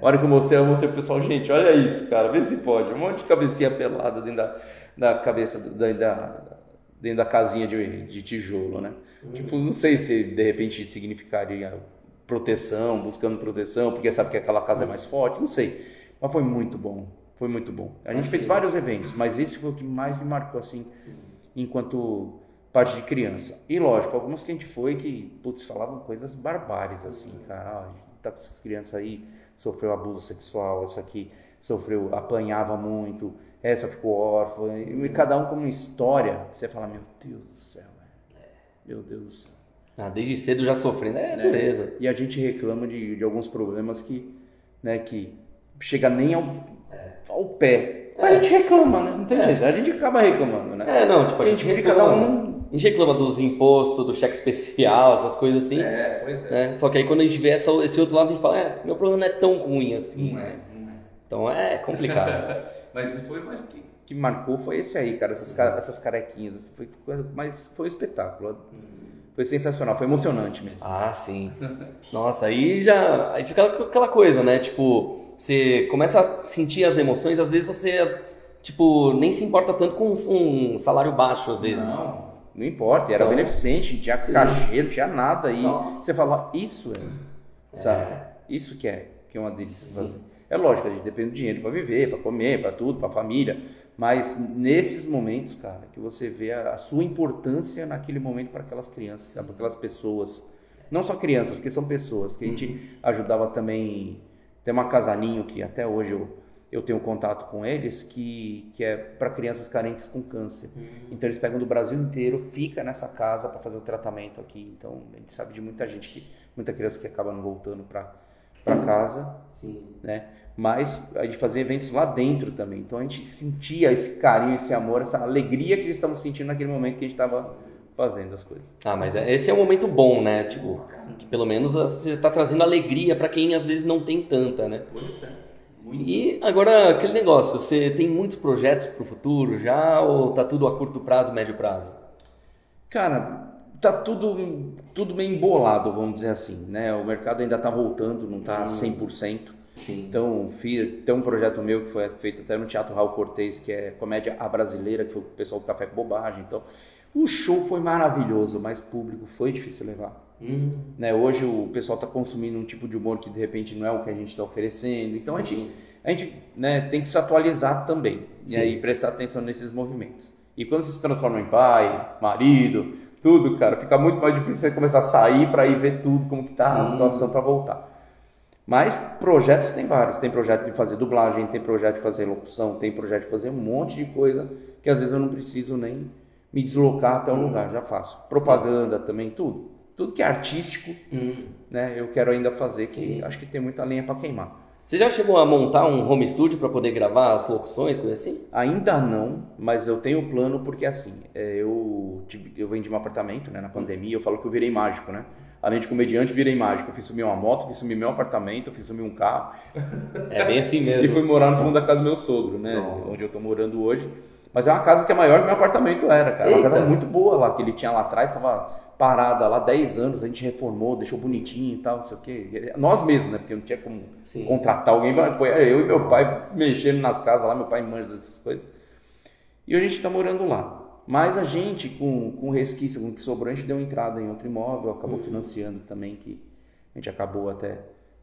A hora que eu mostrei, eu mostrei pro pessoal, gente, olha isso, cara, vê se pode. Um monte de cabecinha pelada dentro da, da cabeça, da, da- dentro da casinha de, de tijolo, né? Tipo, não sei se de repente significaria proteção, buscando proteção, porque sabe que aquela casa é mais forte, não sei. Mas foi muito bom, foi muito bom. A gente fez vários eventos, mas esse foi o que mais me marcou, assim, enquanto parte de criança. E lógico, alguns que a gente foi que, putz, falavam coisas barbárias, assim, cara, ó, a gente tá com essas crianças aí, sofreu abuso sexual, essa aqui sofreu, apanhava muito, essa ficou órfã, e cada um com uma história, você fala, meu Deus do céu, velho. meu Deus do céu. Ah, desde cedo já sofrendo. É, beleza. E a gente reclama de, de alguns problemas que, né, que chega nem ao, ao pé. Mas a gente reclama, né? Não tem jeito, a gente acaba reclamando, né? É, não, tipo, a a gente gente reclama. cada um. A gente reclama dos impostos, do cheque especial, essas coisas assim. É, pois né? Só que aí quando a gente vê essa- esse outro lado, a gente fala, é, meu problema não é tão ruim assim. né? Então é complicado. [laughs] Mas foi mais que, que marcou foi esse aí, cara, essas, essas carequinhas. Foi coisa, mas foi um espetáculo. Foi sensacional, foi emocionante mesmo. ah, sim. [laughs] Nossa, aí já. Aí fica aquela coisa, né? Tipo, você começa a sentir as emoções, às vezes você, tipo, nem se importa tanto com um salário baixo, às vezes. Não, não importa, era Então, beneficente, não tinha sim. cachê, não tinha nada. E Nossa. você fala, isso é, sabe? Isso que é, que é uma delícia fazer. É lógico, a gente depende do dinheiro para viver, para comer, para tudo, para família. Mas nesses momentos, cara, que você vê a, a sua importância naquele momento para aquelas crianças, para aquelas pessoas. Não só crianças, porque são pessoas. Que a gente ajudava também. Tem uma casaninho que até hoje eu, eu tenho contato com eles, que, que é para crianças carentes com câncer. Então eles pegam do Brasil inteiro, fica nessa casa para fazer o tratamento aqui. Então a gente sabe de muita gente que, muita criança que acaba não voltando para casa, Sim. né? Mas a gente fazia eventos lá dentro também. Então a gente sentia esse carinho, esse amor, essa alegria que eles estavam sentindo naquele momento que a gente estava fazendo as coisas. Ah, mas é- esse é um momento bom, né? Tipo, que pelo menos você tá trazendo alegria pra quem às vezes não tem tanta, né? E agora, aquele negócio, você tem muitos projetos pro futuro já ou tá tudo a curto prazo, médio prazo? Cara, tá tudo, tudo meio embolado, vamos dizer assim, né? O mercado ainda tá voltando, não tá 100%. Sim. Então, fiz, tem um projeto meu que foi feito até no Teatro Raul Cortez, que é comédia a brasileira, que foi o pessoal do Café com Bobagem. Então, o show foi maravilhoso, mas público foi difícil levar. Hum, Né? Hoje o pessoal está consumindo um tipo de humor que de repente não é o que a gente está oferecendo. Então a gente, a gente né, tem que se atualizar também Sim. e aí prestar atenção nesses movimentos. E quando você se transforma em pai, marido, tudo, cara, fica muito mais difícil você começar a sair para ir ver tudo como que tá a Sim. situação para voltar. Mas projetos tem vários. Tem projeto de fazer dublagem, tem projeto de fazer locução, tem projeto de fazer um monte de coisa que às vezes eu não preciso nem me deslocar até o Uhum. lugar, já faço. Propaganda também, tudo. Tudo que é artístico, hum. né? Eu quero ainda fazer, Sim. que acho que tem muita lenha para queimar. Você já chegou a montar um home studio pra poder gravar as locuções, coisa assim? Ainda não, mas eu tenho plano porque assim, é, eu, tive- eu vendi um apartamento né, na pandemia, eu falo que eu virei mágico, né? Além de comediante, virei mágico. Eu fiz sumir uma moto, fiz sumir meu apartamento, fiz sumir um carro É bem assim [laughs] e mesmo. fui morar no fundo da casa do meu sogro, né? Nossa. Onde eu tô morando hoje. Mas é uma casa que é maior que meu apartamento era, cara. Uma Eita. casa muito boa lá, que ele tinha lá atrás, tava parada lá 10 anos, a gente reformou, deixou bonitinho e tal, não sei o quê. Nós mesmos, né? Porque não tinha como Sim. contratar alguém, mas foi eu e meu pai mexendo nas casas lá, meu pai manja dessas coisas. E a gente está morando lá. Mas a gente, com, com resquício, com o que sobrou, a gente deu entrada em outro imóvel, acabou financiando também, que a gente acabou até,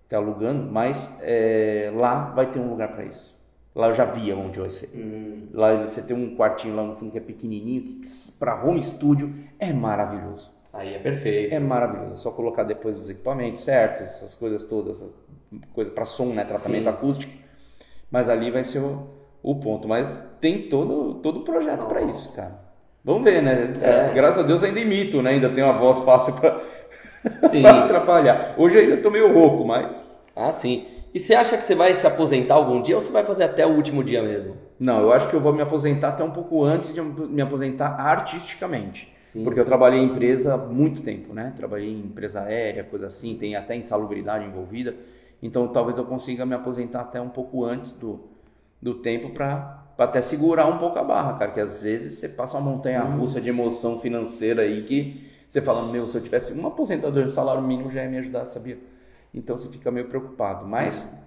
até alugando, mas é, lá vai ter um lugar para isso. Lá eu já via onde vai ser. Hum, Lá você tem um quartinho lá no fundo que é pequenininho, que para home studio é maravilhoso. Aí é perfeito. É maravilhoso. É só colocar depois os equipamentos certos, essas coisas todas, coisa para som, né, tratamento Sim. acústico. Mas ali vai ser o, o ponto. Mas tem todo todo o projeto para isso, cara. Vamos ver, né? É. Graças a Deus ainda imito, né? Ainda tenho uma voz fácil para [laughs] atrapalhar. Hoje ainda tô meio rouco, mas Ah, sim. E você acha que você vai se aposentar algum dia ou você vai fazer até o último dia mesmo? Não, eu acho que eu vou me aposentar até um pouco antes de me aposentar artisticamente. Sim. Porque eu trabalhei em empresa há muito tempo, né? Trabalhei em empresa aérea, coisa assim, tem até insalubridade envolvida. Então talvez eu consiga me aposentar até um pouco antes do, do tempo para até segurar um pouco a barra, cara. Que às vezes você passa uma montanha russa de emoção financeira aí que você fala, meu, se eu tivesse um aposentador de salário mínimo já ia me ajudar, sabia? Então você fica meio preocupado. Mas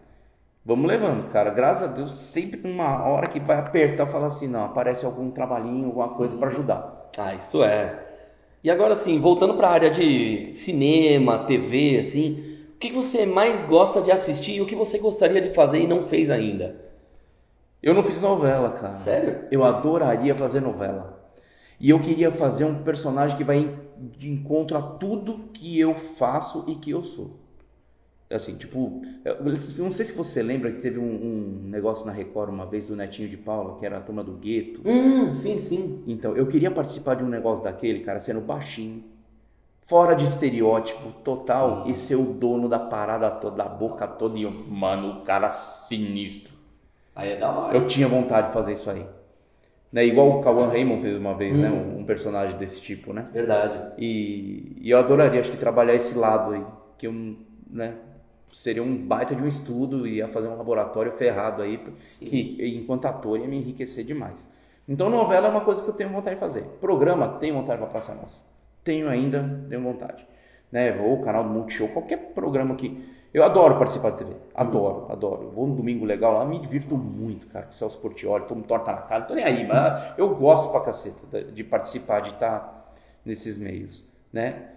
vamos levando, cara. Graças a Deus, sempre numa hora que vai apertar, fala assim, não, aparece algum trabalhinho, alguma coisa para ajudar. Ah, isso é. E agora assim, voltando para a área de cinema, TV, assim, o que que você mais gosta de assistir e o que você gostaria de fazer e não fez ainda? Eu não fiz novela, cara. Sério? Eu adoraria fazer novela. E eu queria fazer um personagem que vai de encontro a tudo que eu faço e que eu sou. Assim, tipo, eu não sei se você lembra que teve um, um negócio na Record uma vez do Netinho de Paula, que era a turma do gueto. Hum, sim, sim. Então, eu queria participar de um negócio daquele, cara, sendo baixinho, fora de estereótipo total e ser o dono da parada toda, da boca toda. E eu, mano, o cara sinistro. Aí é da hora. Eu tinha vontade de fazer isso aí. Né? Igual o Cauã Raymond fez uma vez, né? Um, um personagem desse tipo, né? Verdade. E, e eu adoraria, acho que, trabalhar esse lado aí. Que eu, né? Seria um baita de um estudo, ia fazer um laboratório ferrado aí, que enquanto ator ia me enriquecer demais. Então, novela é uma coisa que eu tenho vontade de fazer. Programa, tenho vontade para Praça Nossa. Tenho ainda, tenho vontade. Né? Ou o canal do Multishow, qualquer programa que. Eu adoro participar de TV. Adoro, adoro. Eu vou no domingo legal lá, me divirto muito, cara. Com o Celso Portioli, tomo torta na cara, não tô nem aí, mas eu gosto pra caceta de- de participar, de estar nesses meios, né?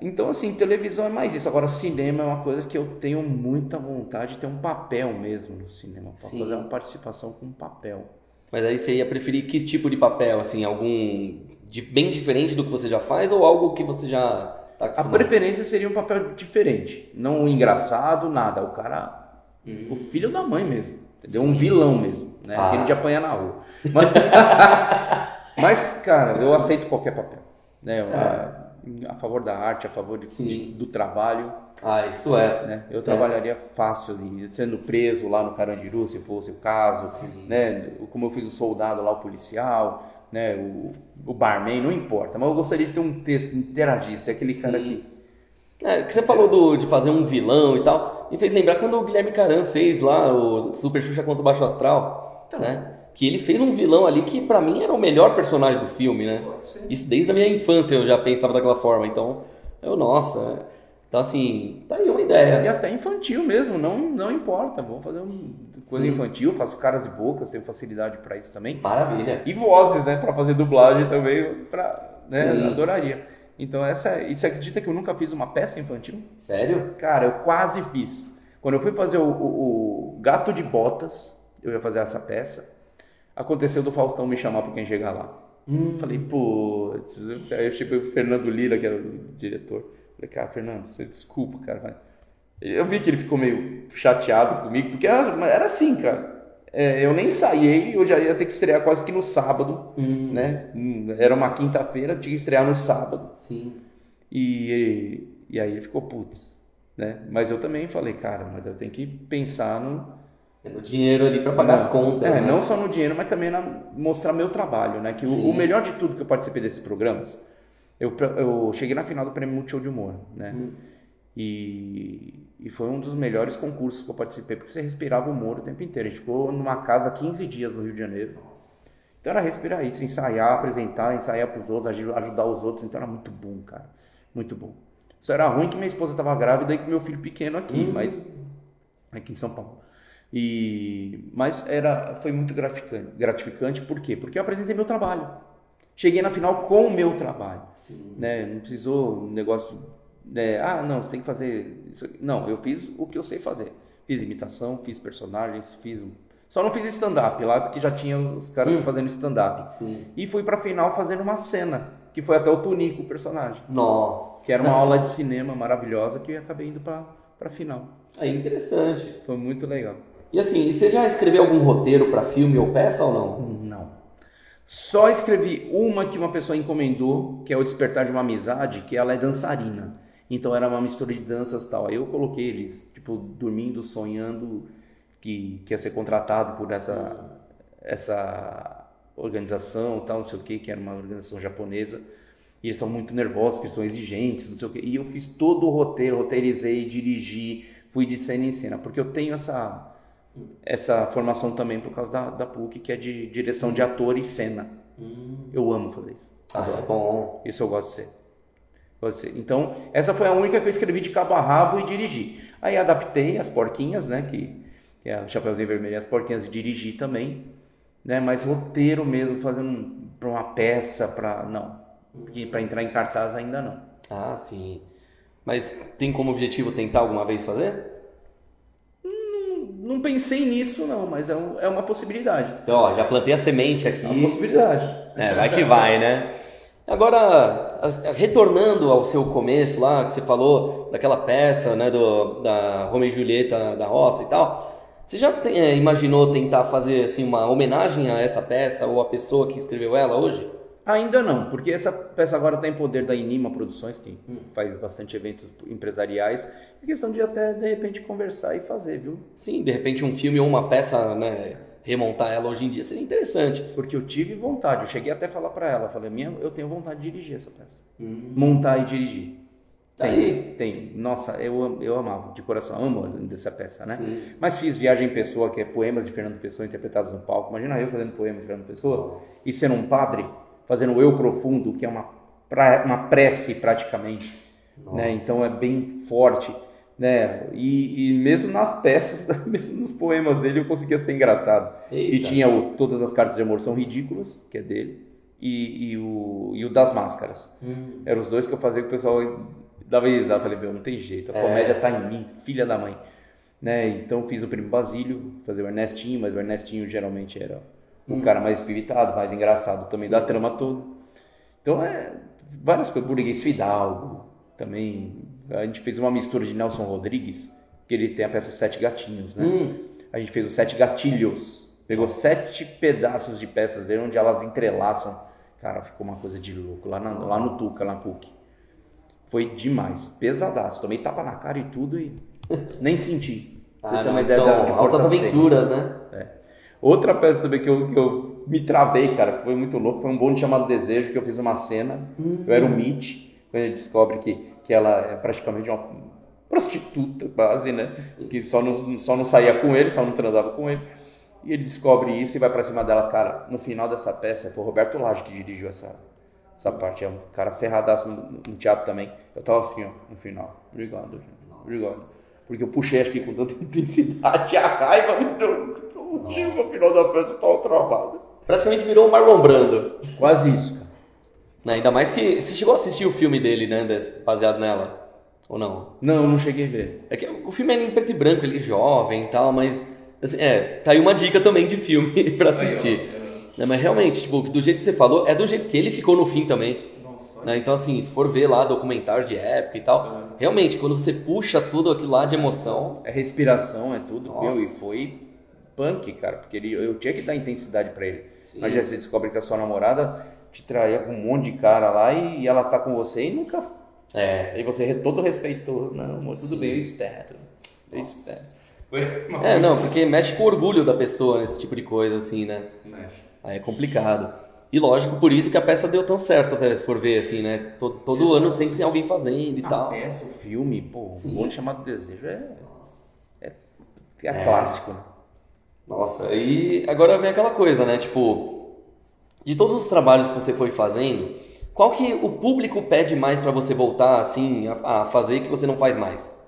Então, assim, televisão é mais isso. Agora, cinema é uma coisa que eu tenho muita vontade de ter um papel mesmo no cinema. Pra Sim. fazer uma participação com um papel. Mas aí você ia preferir que tipo de papel, assim, algum de, bem diferente do que você já faz ou algo que você já tá A acostumado? preferência seria um papel diferente. Não engraçado, nada. O cara. O filho da mãe mesmo. Entendeu? Um vilão mesmo. Né? Ah. Aquele de apanhar na rua. [laughs] Mas, [laughs] mas, cara, eu aceito qualquer papel. Né? Eu, a, a favor da arte, a favor de- de- do trabalho. Ah, isso é. né? Eu trabalharia fácil ali, sendo preso lá no Carandiru, se fosse o caso, né? Como eu fiz o soldado lá, o policial, né? O, o barman, não importa. Mas eu gostaria de ter um texto, interagir, ser aquele cara Sim. que... É, que você falou do, de fazer um vilão e tal, me fez lembrar quando o Guilherme Caran fez lá o Super Xuxa contra o Baixo Astral, né? Que ele fez um vilão ali que pra mim era o melhor personagem do filme, né? Isso desde a minha infância eu já pensava daquela forma, então, eu, nossa, né? Então assim, tá aí uma E ideia. até infantil mesmo, não, não importa. Vou fazer uma coisa Sim. infantil, faço caras e bocas, tenho facilidade pra isso também. Maravilha. E vozes, né? Pra fazer dublagem também, pra, né? Sim. Adoraria. Então, essa, e você acredita que eu nunca fiz uma peça infantil? Sério? Cara, eu quase fiz. Quando eu fui fazer o, o- o Gato de Botas, eu ia fazer essa peça. Aconteceu do Faustão me chamar pra quem chegar lá. Hum. Falei, putz. Aí eu cheguei o Fernando Lira, que era o diretor. Falei, cara, Fernando, você desculpa, cara. mas- Eu vi que ele ficou meio chateado comigo, porque era, era assim, cara. É, eu nem ensaiei, eu já ia ter que estrear quase que no sábado, Hum. né? Era uma quinta-feira, tinha que estrear no sábado. Sim. E, e aí ele ficou putz, né? Mas eu também falei, cara, mas eu tenho que pensar no É no dinheiro ali pra pagar as contas, é, né? não só no dinheiro, mas também na mostrar meu trabalho, né? Que o, o melhor de tudo que eu participei desses programas, eu, eu cheguei na final do Prêmio Multishow de Humor, né? Hum. E, e foi um dos melhores concursos que eu participei, porque você respirava humor o tempo inteiro. A gente ficou numa casa 15 dias no Rio de Janeiro. Então era respirar isso, ensaiar, apresentar, ensaiar para os outros, aju- ajudar os outros. Então era muito bom, cara. Muito bom. Só era ruim que minha esposa estava grávida e com meu filho pequeno aqui, mas aqui em São Paulo. E mas era foi muito gratificante, gratificante por quê? Porque eu apresentei meu trabalho. Cheguei na final com o meu trabalho, Sim. né? Não precisou um negócio, né? Ah, não, você tem que fazer isso. Não, eu fiz o que eu sei fazer. Fiz imitação, fiz personagens, fiz um- só não fiz stand-up lá porque já tinha os, caras fazendo stand-up. Sim. E fui pra final fazendo uma cena, que foi até o Tunico, o personagem, Nossa. que era uma aula de cinema maravilhosa que eu acabei indo pra, pra final. Aí, interessante. Foi muito legal. E assim, você já escreveu algum roteiro pra filme ou peça ou não? Não. Só escrevi uma que uma pessoa encomendou, que é o Despertar de uma Amizade, que ela é dançarina. Então era uma mistura de danças e tal. Aí eu coloquei eles, tipo, dormindo, sonhando que, que ia ser contratado por essa, essa organização tal, não sei o que, que era uma organização japonesa. E eles estão muito nervosos, que são exigentes, não sei o que. E eu fiz todo o roteiro, roteirizei, dirigi, fui de cena em cena, porque eu tenho essa, essa formação também por causa da, da PUC, que é de direção de ator e cena. Eu amo fazer isso. Ah, é bom. Isso eu gosto de ser. Gosto de ser. Então, essa foi a única que eu escrevi de cabo a rabo e dirigi. Aí adaptei as porquinhas, né? Que, que é o Chapeuzinho Vermelho e as porquinhas e dirigi também. Né? Mas roteiro mesmo, fazendo para uma peça, para não. Para entrar em cartaz ainda não. Ah, sim. Mas tem como objetivo tentar alguma vez fazer? Não pensei nisso não, mas é, um- é uma possibilidade. Então, ó, já plantei a semente aqui. É uma possibilidade. É, vai que vai, né? Agora, retornando ao seu começo lá, que você falou daquela peça, né, do, da Romeo e Julieta da roça e tal, você já tem- é, imaginou tentar fazer, assim, uma homenagem a essa peça ou a pessoa que escreveu ela hoje? Ainda não, porque essa peça agora está em poder da Inima Produções, que faz bastante eventos empresariais. É questão de até, de repente, conversar e fazer, viu? Sim, de repente um filme ou uma peça, né, remontar ela hoje em dia seria interessante. Porque eu tive vontade, eu cheguei até a falar para ela, falei, minha, eu tenho vontade de dirigir essa peça. Montar e dirigir. Tá Tem, aí. tem. Nossa, eu, eu amava, de coração, amo dessa peça, né? Sim. Mas fiz Viagem em Pessoa, que é poemas de Fernando Pessoa interpretados no palco. Imagina eu fazendo poema de Fernando Pessoa e sendo um padre, fazendo Eu Profundo, que é uma, pra- uma prece praticamente. Né? Então é bem forte. Né? E, e mesmo nas peças, [laughs] mesmo nos poemas dele, eu conseguia ser engraçado. E Eita. tinha o Todas as Cartas de Amor São Ridículas, que é dele, e, e o, e o Das Máscaras. Eram os dois que eu fazia que o pessoal dava risada. Falei, meu, não tem jeito, a É. comédia tá em mim, filha da mãe. Né? Então fiz o Primo Basílio, fazer o Ernestinho, mas o Ernestinho geralmente era o cara mais espiritado, mais engraçado também da trama toda. Então é várias coisas, Burguês Fidalgo também. A gente fez uma mistura de Nelson Rodrigues, que ele tem a peça Sete Gatinhos, né? Hum. A gente fez os Sete Gatilhos. Pegou sete pedaços de peças dele, onde elas entrelaçam. Cara, ficou uma coisa de louco. Lá, na- lá no Tuca, na PUC. Foi demais. Pesadaço. Tomei tapa na cara e tudo e [laughs] nem senti. Você Ah, não, uma ideia da- altas aventuras, né? É. Outra peça também que eu, que eu me travei, cara, que foi muito louco, foi um bonde chamado Desejo, que eu fiz uma cena. Eu era o Mitch, quando ele descobre que, que ela é praticamente uma prostituta, quase, né? Que só não, só não saía com ele, só não transava com ele. E ele descobre isso e vai pra cima dela. Cara, no final dessa peça, foi o Roberto Lage que dirigiu essa, essa parte. É um cara ferradaço no, no teatro também. Eu tava assim, ó, no final. Obrigado, gente. Obrigado. Porque eu puxei, acho que com tanta intensidade, [laughs] a raiva me deu. No final da peça eu tava travado. Praticamente virou o Marlon Brando. Quase isso? Ainda mais que você chegou a assistir o filme dele, né? Baseado nela. Ou não? Não, não cheguei a ver. É que o filme é em preto e branco, ele é jovem e tal, mas. Assim, é, tá aí uma dica também de filme [laughs] pra assistir. Né, mas realmente, tipo, do jeito que você falou, é do jeito que ele ficou no fim também. Né? Então, assim, se for ver lá documentário de época e tal, realmente, quando você puxa tudo aquilo lá de emoção, É respiração, é tudo. Nossa. Meu, e foi punk, cara. Porque ele, eu tinha que dar intensidade pra ele. Sim. Mas você descobre que a sua namorada te traía com um monte de cara lá e, e ela tá com você e nunca. é. Aí você re- todo respeitou. Não, amor, tudo bem, eu espero. Eu espero. É, não, porque mexe com o orgulho da pessoa nesse tipo de coisa, assim, né? Mexe. Aí é complicado. E lógico, por isso que a peça deu tão certo, até se for ver, assim, né? Todo, todo ano sempre tem alguém fazendo e A tal. peça, o filme, pô, Sim. um monte chamado Desejo é. É, é clássico, né? Nossa, e agora vem aquela coisa, né? Tipo, de todos os trabalhos que você foi fazendo, qual que o público pede mais pra você voltar, assim, a, a fazer que você não faz mais?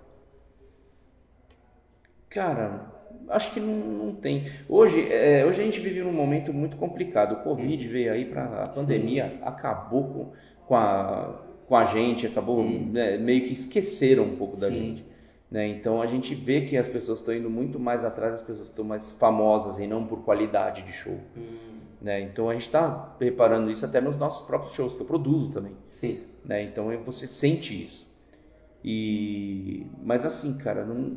Cara, acho que não, não tem. Hoje, é, hoje a gente vive num momento muito complicado. O Covid veio aí para a pandemia, acabou com, com, a, com a gente, acabou né, meio que esqueceram um pouco da Sim. gente. Né? Então a gente vê que as pessoas estão indo muito mais atrás, as pessoas estão mais famosas e não por qualidade de show. Né? Então a gente está reparando isso até nos nossos próprios shows, que eu produzo também Sim. né? Então é- você sente isso. E mas assim, cara, não,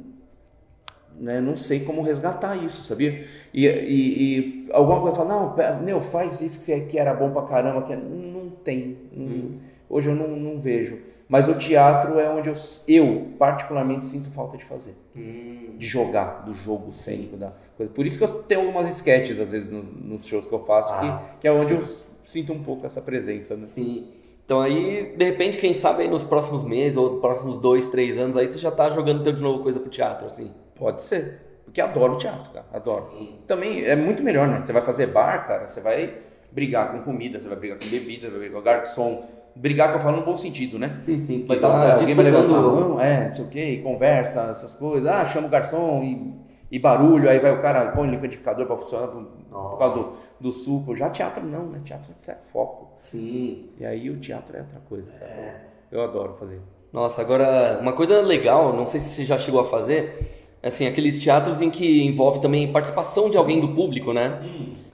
né, não sei como resgatar isso, sabia? E, e, e alguma coisa fala, não, meu, faz isso que você que era bom pra caramba, que é-" não tem. não- Hoje eu não, não vejo. Mas o teatro é onde eu, eu particularmente sinto falta de fazer, de jogar, do jogo cênico da coisa. Por isso que eu tenho algumas sketches às vezes no- nos shows que eu faço, Ah. que, que é onde eu sinto um pouco essa presença, né? Sim. Então aí, de repente, quem sabe aí nos próximos meses ou próximos dois, três anos, aí você já tá jogando então de novo coisa pro teatro, assim. Pode ser. Porque adoro teatro, cara. Adoro. Também é muito melhor, né? Você vai fazer bar, cara, você vai brigar com comida, você vai brigar com bebida, você vai brigar com garçom. Brigar que eu falo no bom sentido, né? Sim, sim. Vai dar tá alguém vai levantar a mão, é, não sei o que, e conversa, essas coisas. Ah, chama o garçom e, e barulho, aí vai o cara, põe o liquidificador pra funcionar por, por causa do, do suco. Já teatro não, né? Teatro é foco. Sim. E aí o teatro é outra coisa. cara. Eu adoro fazer. Nossa, agora, uma coisa legal, não sei se você já chegou a fazer, assim, aqueles teatros em que envolve também participação de alguém do público, né?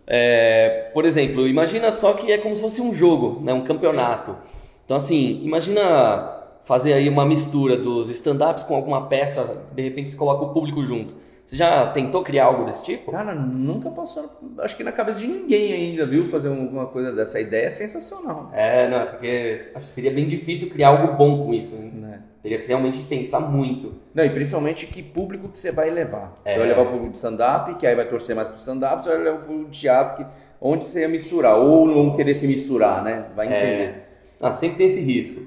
É, por exemplo, imagina só que é como se fosse um jogo, né? Um campeonato. Então, assim, imagina fazer aí uma mistura dos stand-ups com alguma peça, de repente você coloca o público junto. Você já tentou criar algo desse tipo? Cara, nunca passou, acho que na cabeça de ninguém ainda, viu? Fazer alguma coisa dessa. Ideia é sensacional. É, não, é porque acho que seria bem difícil criar algo bom com isso, né? Né? Teria que realmente pensar muito. Não, e principalmente que público que você vai levar. É. Você vai levar o público de stand-up, que aí vai torcer mais pro stand-up, você vai levar o público de teatro, que, onde você ia misturar, ou não querer se misturar, né? Vai entender. É. Ah, sempre tem esse risco.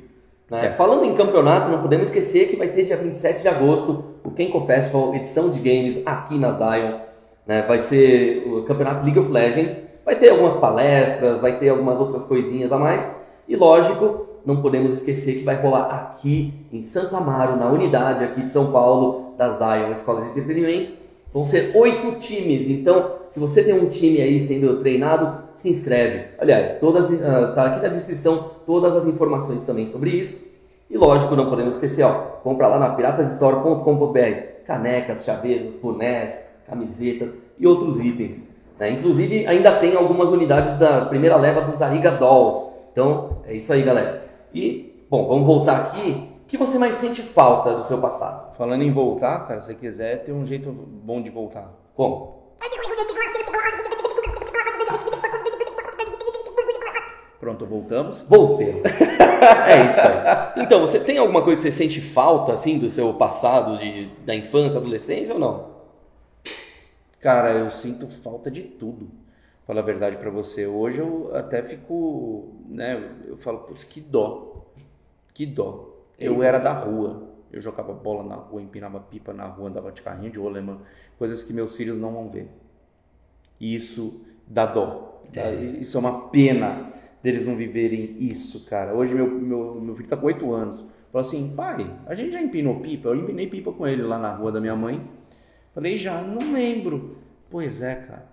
né? É. Falando em campeonato, não podemos esquecer que vai ter dia 27 de agosto o Kenko Festival, edição de games aqui na Zion. né? Vai ser o campeonato League of Legends. Vai ter algumas palestras, vai ter algumas outras coisinhas a mais. E lógico, não podemos esquecer que vai rolar aqui em Santo Amaro, na unidade aqui de São Paulo, da Zion Escola de Entretenimento. Vão ser oito times, então se você tem um time aí sendo treinado, se inscreve. Aliás, todas ah, tá aqui na descrição todas as informações também sobre isso. E lógico, não podemos esquecer, ó, compra lá na piratasstore.com.br canecas, chaveiros, bonés, camisetas e outros itens. né? Inclusive, ainda tem algumas unidades da primeira leva dos Ariga Dolls. Então, é isso aí, galera. E, bom, vamos voltar aqui. O que você mais sente falta do seu passado? Falando em voltar, cara, se você quiser, tem um jeito bom de voltar. Como? Pronto, voltamos. Voltei. [laughs] é isso aí. Então, você tem alguma coisa que você sente falta, assim, do seu passado, de, da infância, adolescência ou não? Cara, eu sinto falta de tudo. Falar a verdade pra você. Hoje eu até fico, né? Eu falo, putz, que dó. Que dó. Eu era da rua. Eu jogava bola na rua, empinava pipa na rua, andava de carrinho de rolemã. Coisas que meus filhos não vão ver. E isso dá dó. Tá? Isso é uma pena deles não viverem isso, cara. Hoje meu, meu, meu filho tá com 8 anos. Falou assim, pai, a gente já empinou pipa? Eu empinei pipa com ele lá na rua da minha mãe. Falei, já, não lembro. Pois é, cara.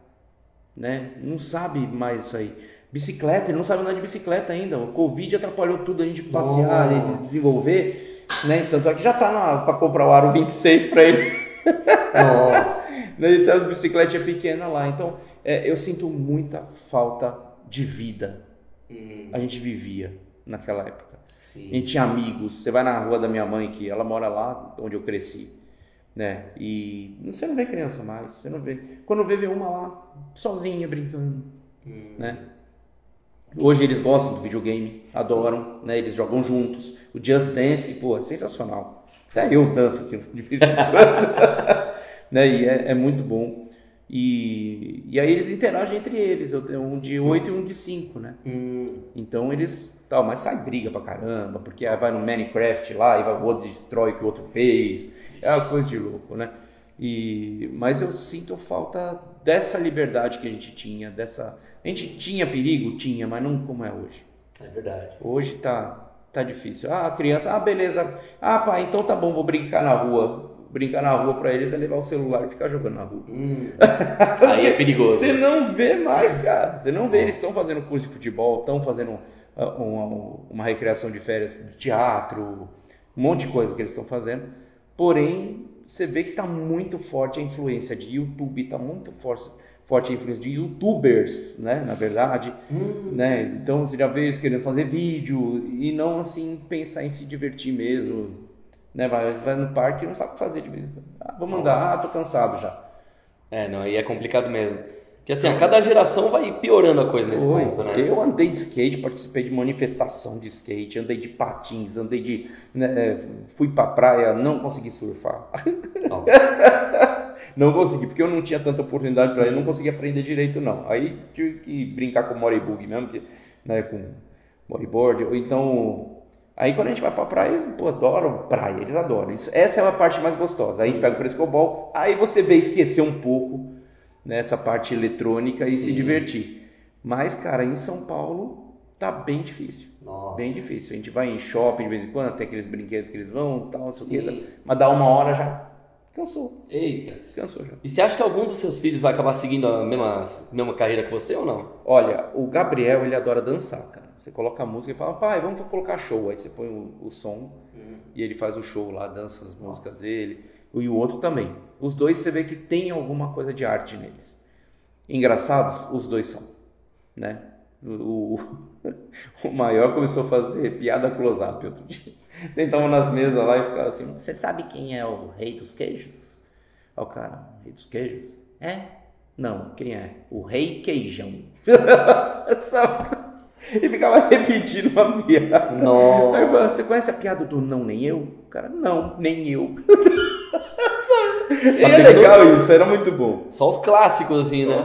Né? Não sabe mais isso aí. Bicicleta, ele não sabe andar de bicicleta ainda. O Covid atrapalhou tudo a gente passear Nossa. e desenvolver. Né? Tanto é que já tá para comprar o Aro 26 para ele. Nossa. [laughs] Né? Ele tem as bicicletinhas pequenas lá. Então, é, eu sinto muita falta de vida. A gente vivia naquela época. A Sim. gente tinha amigos. Você vai na rua da minha mãe, que ela mora lá onde eu cresci, né? E você não vê criança mais. Você não vê. Quando vê, vê uma lá sozinha brincando, né? Hoje eles gostam do videogame, adoram, né? Eles jogam juntos. O Just Dance, pô, é sensacional. Até eu danço aqui de vez em quando. né? E é, é muito bom. E, e aí eles interagem entre eles. Eu tenho um de 8 e um de 5, né? Hum, Então eles. Tal, mas sai briga pra caramba, porque vai no Minecraft lá e vai, o outro destrói o que o outro fez. É uma coisa de louco, né? E, mas eu sinto falta dessa liberdade que a gente tinha, dessa. A gente tinha perigo? Tinha, mas não como é hoje. é verdade. Hoje tá, tá difícil. Ah, a criança, ah, beleza. Ah, pai, então tá bom, vou brincar na rua. Brincar na rua pra eles é levar o celular e ficar jogando na rua. Hum. [laughs] Aí é perigoso. Você não vê mais, cara. Você não vê. Eles estão fazendo curso de futebol, estão fazendo ah, uma, uma recreação de férias de teatro, um monte de coisa que eles estão fazendo. Porém, você vê que está muito forte a influência de YouTube, está muito forte, forte influência de YouTubers, né? Na verdade, né? Então você já vê eles querendo fazer vídeo e não assim pensar em se divertir mesmo. Né? Vai, vai no parque e não sabe o que fazer de vez. Ah, vamos andar, ah, tô cansado já. É, não, aí é complicado mesmo. Porque assim, a cada geração vai piorando a coisa nesse Foi. ponto, né? Eu andei de skate, participei de manifestação de skate, andei de patins, andei de. né, fui pra praia, não consegui surfar. Nossa. [laughs] Não consegui, porque eu não tinha tanta oportunidade para ir, não consegui aprender direito, não. Aí tive que brincar com o Moribug mesmo, que, né, com, bodyboard, ou então. Aí quando a gente vai pra praia, eles, pô, adoram praia, eles adoram. Isso- essa é a parte mais gostosa. Aí pega o frescobol, aí você vê esquecer um pouco nessa parte eletrônica e se Sim. divertir. Mas, cara, em São Paulo tá bem difícil. Nossa. Bem difícil. A gente vai em shopping de vez em quando, tem aqueles brinquedos que eles vão, tal, não sei o quê. Mas dá uma hora já. Cansou. Eita. Cansou já. E você acha que algum dos seus filhos vai acabar seguindo a mesma, mesma carreira que você ou não? Olha, o Gabriel, ele adora dançar, cara. Você coloca a música e fala, pai, vamos colocar show. Aí você põe o, o som e ele faz o show lá, dança as músicas dele. E o outro também. Os dois você vê que tem alguma coisa de arte neles. Engraçados, os dois são, né? O, o, [laughs] o maior começou a fazer piada close-up outro dia. Sentavam nas mesas lá e ficava assim, você sabe quem é o rei dos queijos? Aí o cara, rei dos queijos? É? Não, quem é? O rei queijão. [laughs] E ficava repetindo uma piada. Nossa. Aí eu falava, você conhece a piada do não nem eu? O cara, não, nem eu. [laughs] é legal isso, era muito bom. Só os clássicos, assim, né?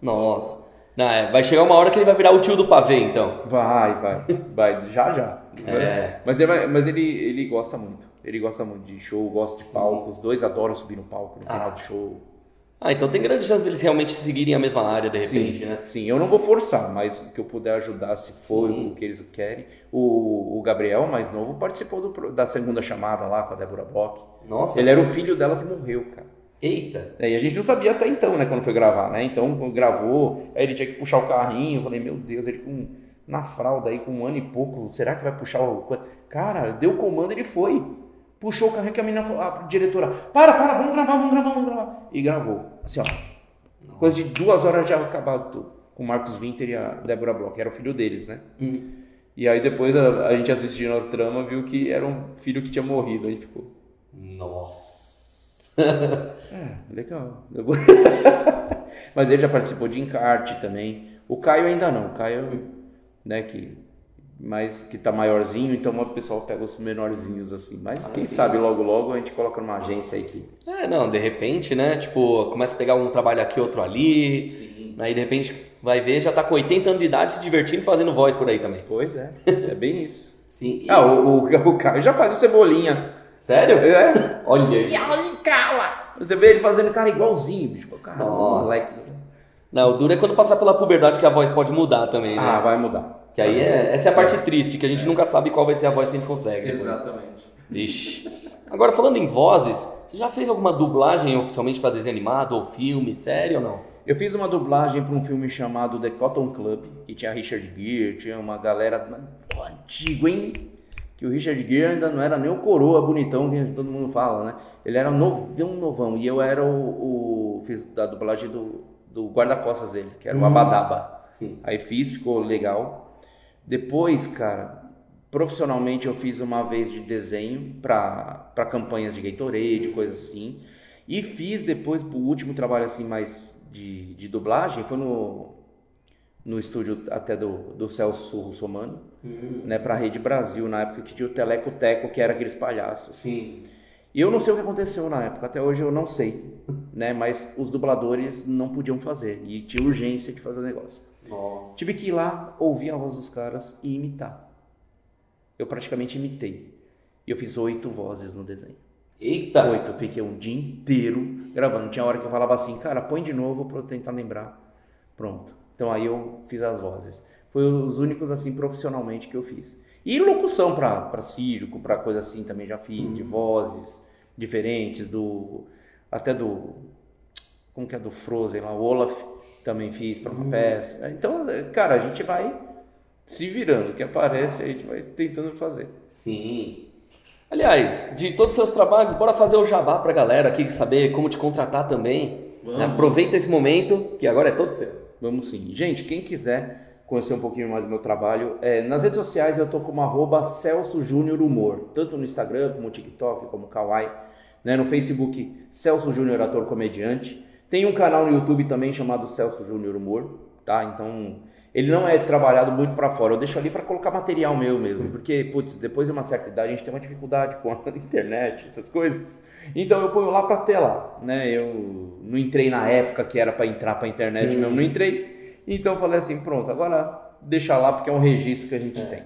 Nossa. Não, é, vai chegar uma hora que ele vai virar o tio do pavê, então. Vai, vai, [laughs] vai, já já. É. Mas, ele, mas ele, ele gosta muito. Ele gosta muito de show, gosta de palco. Os dois adoram subir no palco no final Ah. do show. Ah, então tem grande chance deles realmente seguirem a mesma área, de repente, né? Sim, eu não vou forçar, mas o que eu puder ajudar, se for Sim. o que eles querem. O, o Gabriel, mais novo, participou do da segunda chamada lá com a Débora Bloch. Nossa. Ele era o filho dela que morreu, cara. Eita. É, E a gente não sabia até então, né, quando foi gravar, né? Então, gravou, aí ele tinha que puxar o carrinho. Eu falei, meu Deus, ele com na fralda aí, com um ano e pouco, será que vai puxar o. Cara, deu o comando, ele foi. Puxou o carrinho que a menina falou, a diretora, para, para, vamos gravar, vamos gravar, vamos gravar. E gravou. Assim, ó. Coisa de duas horas já acabado tudo. Com o Marcos Winter e a Débora Bloch, era o filho deles, né? Hum. E aí depois a, a gente assistindo a trama viu que era um filho que tinha morrido. Aí ficou. Nossa. É, legal. Vou- [laughs] Mas ele já participou de encarte também. O Caio ainda não. O Caio, né, que mais que tá maiorzinho, então o pessoal pega os menorzinhos assim. Mas quem sim. sabe logo logo a gente coloca numa agência aí que. É, não, de repente, né? Tipo, começa a pegar um trabalho aqui, outro ali. Aí de repente vai ver, já tá com 80 anos de idade se divertindo fazendo voz por aí também. Pois é, [laughs] é bem isso. Sim. Ah, o, o, o Caio já faz o cebolinha. Sério? É. Olha isso. Você vê ele fazendo cara igualzinho, bicho. Cara, Nossa. moleque. Não, o duro é quando passar pela puberdade que a voz pode mudar também, né? Ah, vai mudar. Que aí é, essa é a parte triste, que a gente nunca sabe qual vai ser a voz que a gente consegue. depois. Exatamente. Vixe. Agora, falando em vozes, você já fez alguma dublagem oficialmente para desenho animado ou filme, sério ou não? Eu fiz uma dublagem para um filme chamado The Cotton Club, que tinha Richard Gere, tinha uma galera pô, antigo, hein? Que o Richard Gere ainda não era nem o coroa bonitão que todo mundo fala, né? Ele era novão, novão, e eu era o, o fiz da dublagem do, do guarda-costas dele, que era o Abadaba. Sim. Aí fiz, ficou legal. Depois, cara, profissionalmente eu fiz uma vez de desenho para campanhas de Gatorade, coisa assim. E fiz depois, o último trabalho assim mais de, de dublagem, foi no, no estúdio até do, do Celso Russomano, né, pra Rede Brasil, na época que tinha o Teleco Teco, que era aqueles palhaços. Sim. E eu não sei o que aconteceu na época, até hoje eu não sei, né, mas os dubladores não podiam fazer, e tinha urgência de fazer o negócio. Nossa. Tive que ir lá, ouvir a voz dos caras e imitar. Eu praticamente imitei. E eu fiz oito vozes no desenho. Eita. Oito. Eu fiquei um dia inteiro gravando. Tinha hora que eu falava assim, cara, põe de novo pra eu tentar lembrar. Pronto. Então aí eu fiz as vozes. Foi os únicos, assim, profissionalmente que eu fiz. E locução pra, pra circo, pra coisa assim também já fiz, de vozes diferentes, do. Até do. Como que é do Frozen lá, o Olaf também fiz pra uma peça. Então, cara, a gente vai se virando. O que aparece, a gente vai tentando fazer. Sim. Aliás, de todos os seus trabalhos, bora fazer o jabá pra galera aqui saber como te contratar também. né? Aproveita esse momento, que agora é todo seu. Vamos sim. Gente, quem quiser conhecer um pouquinho mais do meu trabalho, é, nas redes sociais eu tô como arroba Celso Júnior Humor, tanto no Instagram, como no TikTok, como no Kawaii, né? no Facebook Celso Júnior Ator Comediante. Tem um canal no YouTube também chamado Celso Júnior Humor, tá? Então, ele não é trabalhado muito para fora, eu deixo ali para colocar material meu mesmo, porque, putz, depois de uma certa idade a gente tem uma dificuldade com a [laughs] internet, essas coisas. Então eu ponho lá para tela, né? Eu não entrei na época que era para entrar para internet, mesmo não entrei. Então eu falei assim, pronto, agora deixar lá porque é um registro que a gente tem.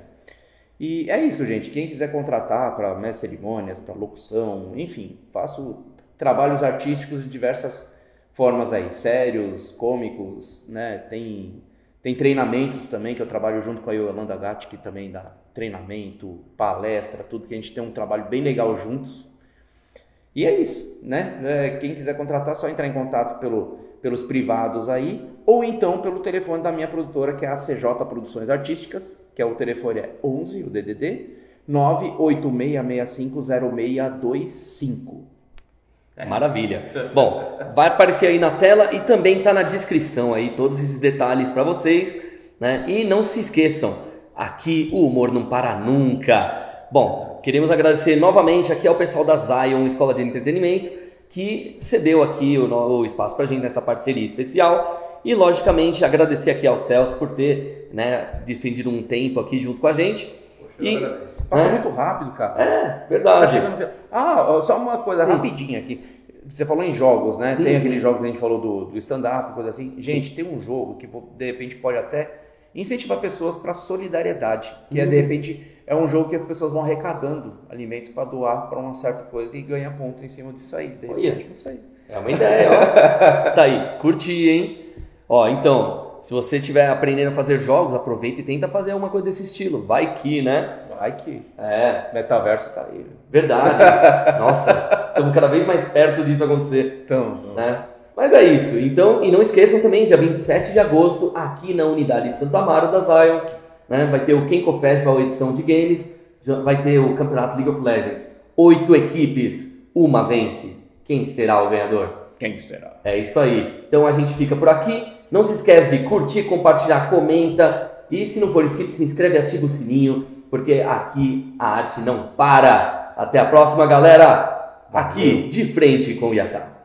E é isso, gente. Quem quiser contratar para mestre cerimônias, para locução, enfim, faço trabalhos artísticos de diversas formas aí, sérios, cômicos, né? Tem tem treinamentos também que eu trabalho junto com a Yolanda Gatti, que também dá treinamento, palestra, tudo que a gente tem um trabalho bem legal juntos. E é isso, né? É, quem quiser contratar, é só entrar em contato pelo, pelos privados aí, ou então pelo telefone da minha produtora, que é a CJ Produções Artísticas, que é o telefone é 11, o DDD, 986650625. Maravilha. Bom, vai aparecer aí na tela e também está na descrição aí todos esses detalhes para vocês, né? E não se esqueçam, aqui o humor não para nunca. Bom, queremos agradecer novamente aqui ao pessoal da Zion Escola de Entretenimento que cedeu aqui o, o espaço para a gente nessa parceria especial e logicamente agradecer aqui ao Celso por ter, né, despendido um tempo aqui junto com a gente. E, Passa né? muito rápido, cara. É, Tá verdade. final. Ah, só uma coisa Sim. rapidinha aqui. Você falou em jogos, né? Sim, tem sim. aquele jogo que a gente falou do, do stand-up, coisa assim. Gente, tem um jogo que de repente pode até incentivar pessoas para solidariedade, que Uhum. é de repente é um jogo que as pessoas vão arrecadando alimentos para doar para uma certa coisa e ganha ponto em cima disso aí. De Olha. repente, não sei. É uma ideia, ó. [laughs] tá aí, curti, hein? Ó, então, se você estiver aprendendo a fazer jogos, aproveita e tenta fazer uma coisa desse estilo. Vai que, né? Vai que É, metaverso tá aí. verdade. [laughs] Nossa, estamos cada vez mais perto disso acontecer, Então, né? Mas é isso. Então, e não esqueçam também, dia 27 de agosto, aqui na unidade de Santo Amaro da Zion, né? Vai ter o Kenko Festival edição de games, vai ter o campeonato League of Legends. Oito equipes, uma vence. Quem será o ganhador? quem será? É isso aí. Então a gente fica por aqui. Não se esquece de curtir, compartilhar, comenta. E se não for inscrito, se inscreve e ativa o sininho, porque aqui a arte não para. Até a próxima, galera. Aqui, de frente com o Yatá.